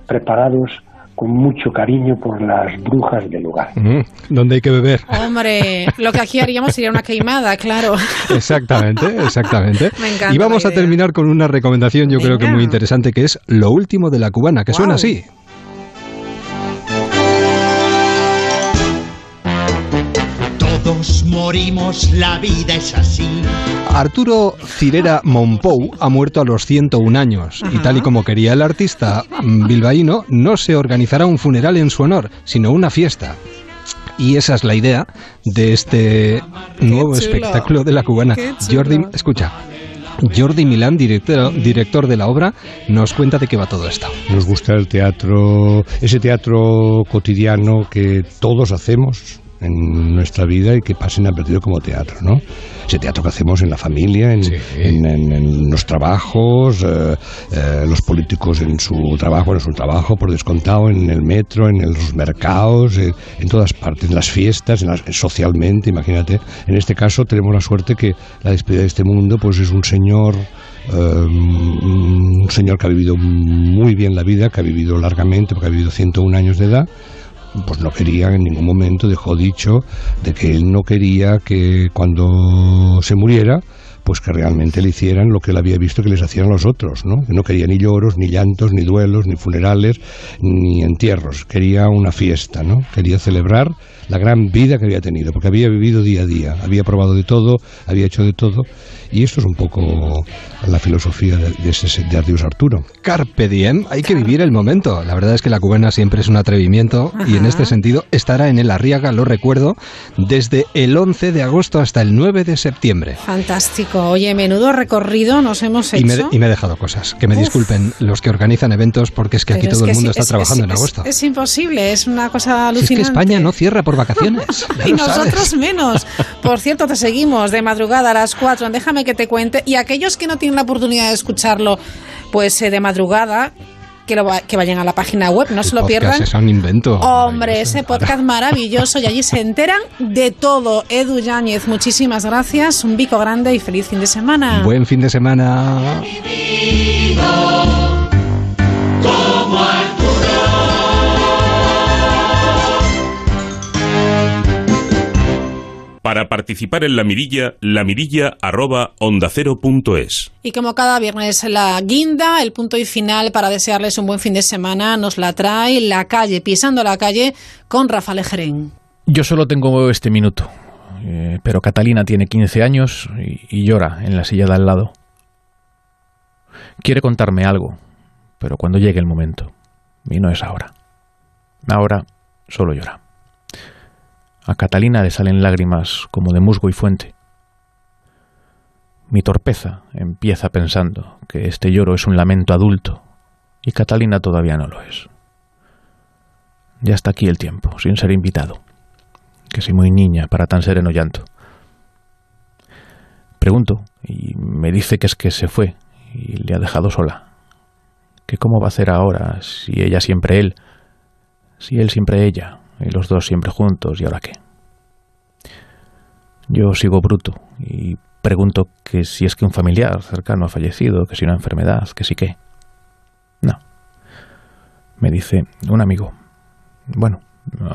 preparados con mucho cariño por las brujas del lugar. Mm, ¿Dónde hay que beber? Hombre, lo que aquí haríamos sería una queimada, claro. Exactamente, exactamente. (laughs) Me encanta y vamos a terminar con una recomendación yo creo que muy interesante que es lo último de la cubana, que suena así. Todos morimos, la vida es así. Arturo Cirera Monpou ha muerto a los 101 años y tal y como quería el artista mm, bilbaíno, no se organizará un funeral en su honor, sino una fiesta. Y esa es la idea de este nuevo espectáculo de la cubana. Jordi, escucha. Jordi Milán, director, director de la obra, nos cuenta de qué va todo esto. Nos gusta el teatro, ese teatro cotidiano que todos hacemos en nuestra vida y que pasa inadvertido como teatro, ¿no? Ese teatro que hacemos en la familia, en, en- en- en los trabajos, eh, eh, los políticos en su trabajo, en su trabajo, por descontado, en el metro, en los mercados, eh, en todas partes, en las fiestas, en las- socialmente, imagínate. En este caso tenemos la suerte que la despedida de este mundo pues es un señor un señor que ha vivido muy bien la vida, que ha vivido largamente, porque ha vivido 101 años de edad, pues no quería en ningún momento, dejó dicho de que él no quería que cuando se muriera, pues que realmente le hicieran lo que él había visto que les hacían los otros, ¿no? No quería ni lloros, ni llantos, ni duelos, ni funerales, ni entierros. Quería una fiesta, ¿no? Quería celebrar la gran vida que había tenido, porque había vivido día a día, había probado de todo, había hecho de todo, y esto es un poco la filosofía de, de, ese, de Ardius Arturo. Carpe diem, hay que vivir el momento. La verdad es que la cubana siempre es un atrevimiento y en este sentido estará en el Arriaga, lo recuerdo, desde el 11 de agosto hasta el 9 de septiembre. Fantástico. Oye, menudo recorrido nos hemos hecho. Y me, y me he dejado cosas. Que me disculpen los que organizan eventos porque es que aquí es todo que el mundo sí, está es- trabajando es- en agosto. Es, imposible, es una cosa Si es alucinante. que España no cierra por vacaciones. (laughs) y sabes. nosotros menos. Por cierto, te seguimos de madrugada a las 4. Déjame que te cuente. Y aquellos que no tienen la oportunidad de escucharlo, pues eh, de madrugada, que, lo va- que vayan a la página web, no se lo pierdan. es un invento. Hombre, ese podcast maravilloso y allí se enteran de todo. Edu Yáñez, muchísimas gracias, un bico grande y feliz fin de semana. Buen fin de semana. Para participar en la mirilla, lamirilla arroba onda cero punto es. Y como cada viernes la guinda, el punto y final para desearles un buen fin de semana, nos la trae la calle, pisando la calle con Rafa Lejerén. Yo solo tengo este minuto, eh, pero Catalina tiene 15 años y, y llora en la silla de al lado. Quiere contarme algo, pero cuando llegue el momento, y no es ahora. Ahora solo llora. A Catalina le salen lágrimas como de musgo y fuente. Mi torpeza empieza pensando que este lloro es un lamento adulto y Catalina todavía no lo es. Ya está aquí el tiempo, sin ser invitado que soy muy niña para tan sereno llanto. Pregunto y me dice que es que se fue y le ha dejado sola. Que cómo va a hacer ahora si ella siempre él, si él siempre ella y los dos siempre juntos y ahora qué. Yo sigo bruto y pregunto que si es que un familiar cercano ha fallecido, que si una enfermedad, que si qué. No. Me dice un amigo. Bueno,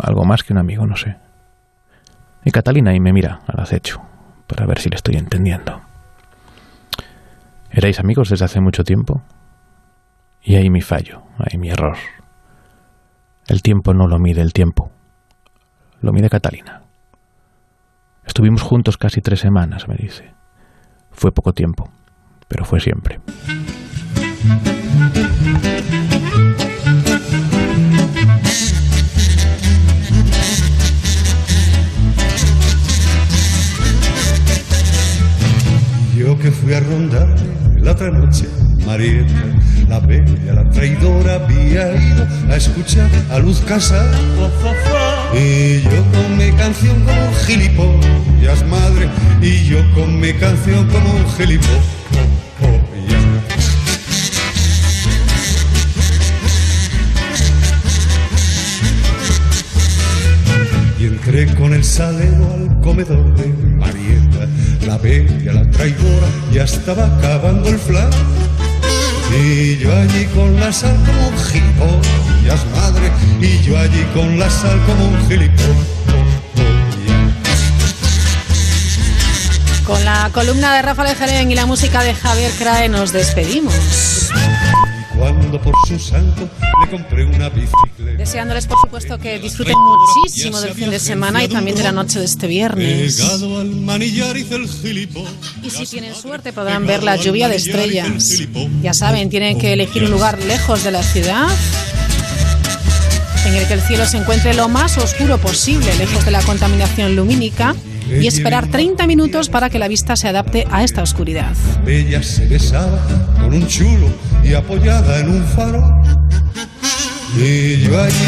algo más que un amigo, no sé. Y Catalina y me mira al acecho para ver si le estoy entendiendo. ¿Erais amigos desde hace mucho tiempo? Y ahí mi fallo, ahí mi error. El tiempo no lo mide el tiempo, lo mide Catalina. Estuvimos juntos casi tres semanas, me dice. Fue poco tiempo, pero fue siempre. Yo que fui a rondar la otra noche, Marieta, la bella, la traidora, había ido a escuchar a Luz Casal. Y yo con mi canción como un gilipollas, madre, y yo con mi canción como un gilipollas. Y entré con el salero al comedor de Marieta, la bella, la traidora, ya estaba acabando el flan. Y yo allí con la sal como un gilipollas, madre, y yo allí con la sal como un gilipollas. Con la columna de Rafa Lejerén y la música de Javier Crae nos despedimos. Cuando por su santo le compré una bicicleta. Deseándoles, por supuesto, que disfruten muchísimo del fin de semana y también de la noche de este viernes. Y si tienen suerte podrán ver la lluvia de estrellas. Ya saben, tienen que elegir un lugar lejos de la ciudad en el que el cielo se encuentre lo más oscuro posible, lejos de la contaminación lumínica, y esperar 30 minutos para que la vista se adapte a esta oscuridad. Bella se besaba con un chulo y apoyada en un faro. Y yo allí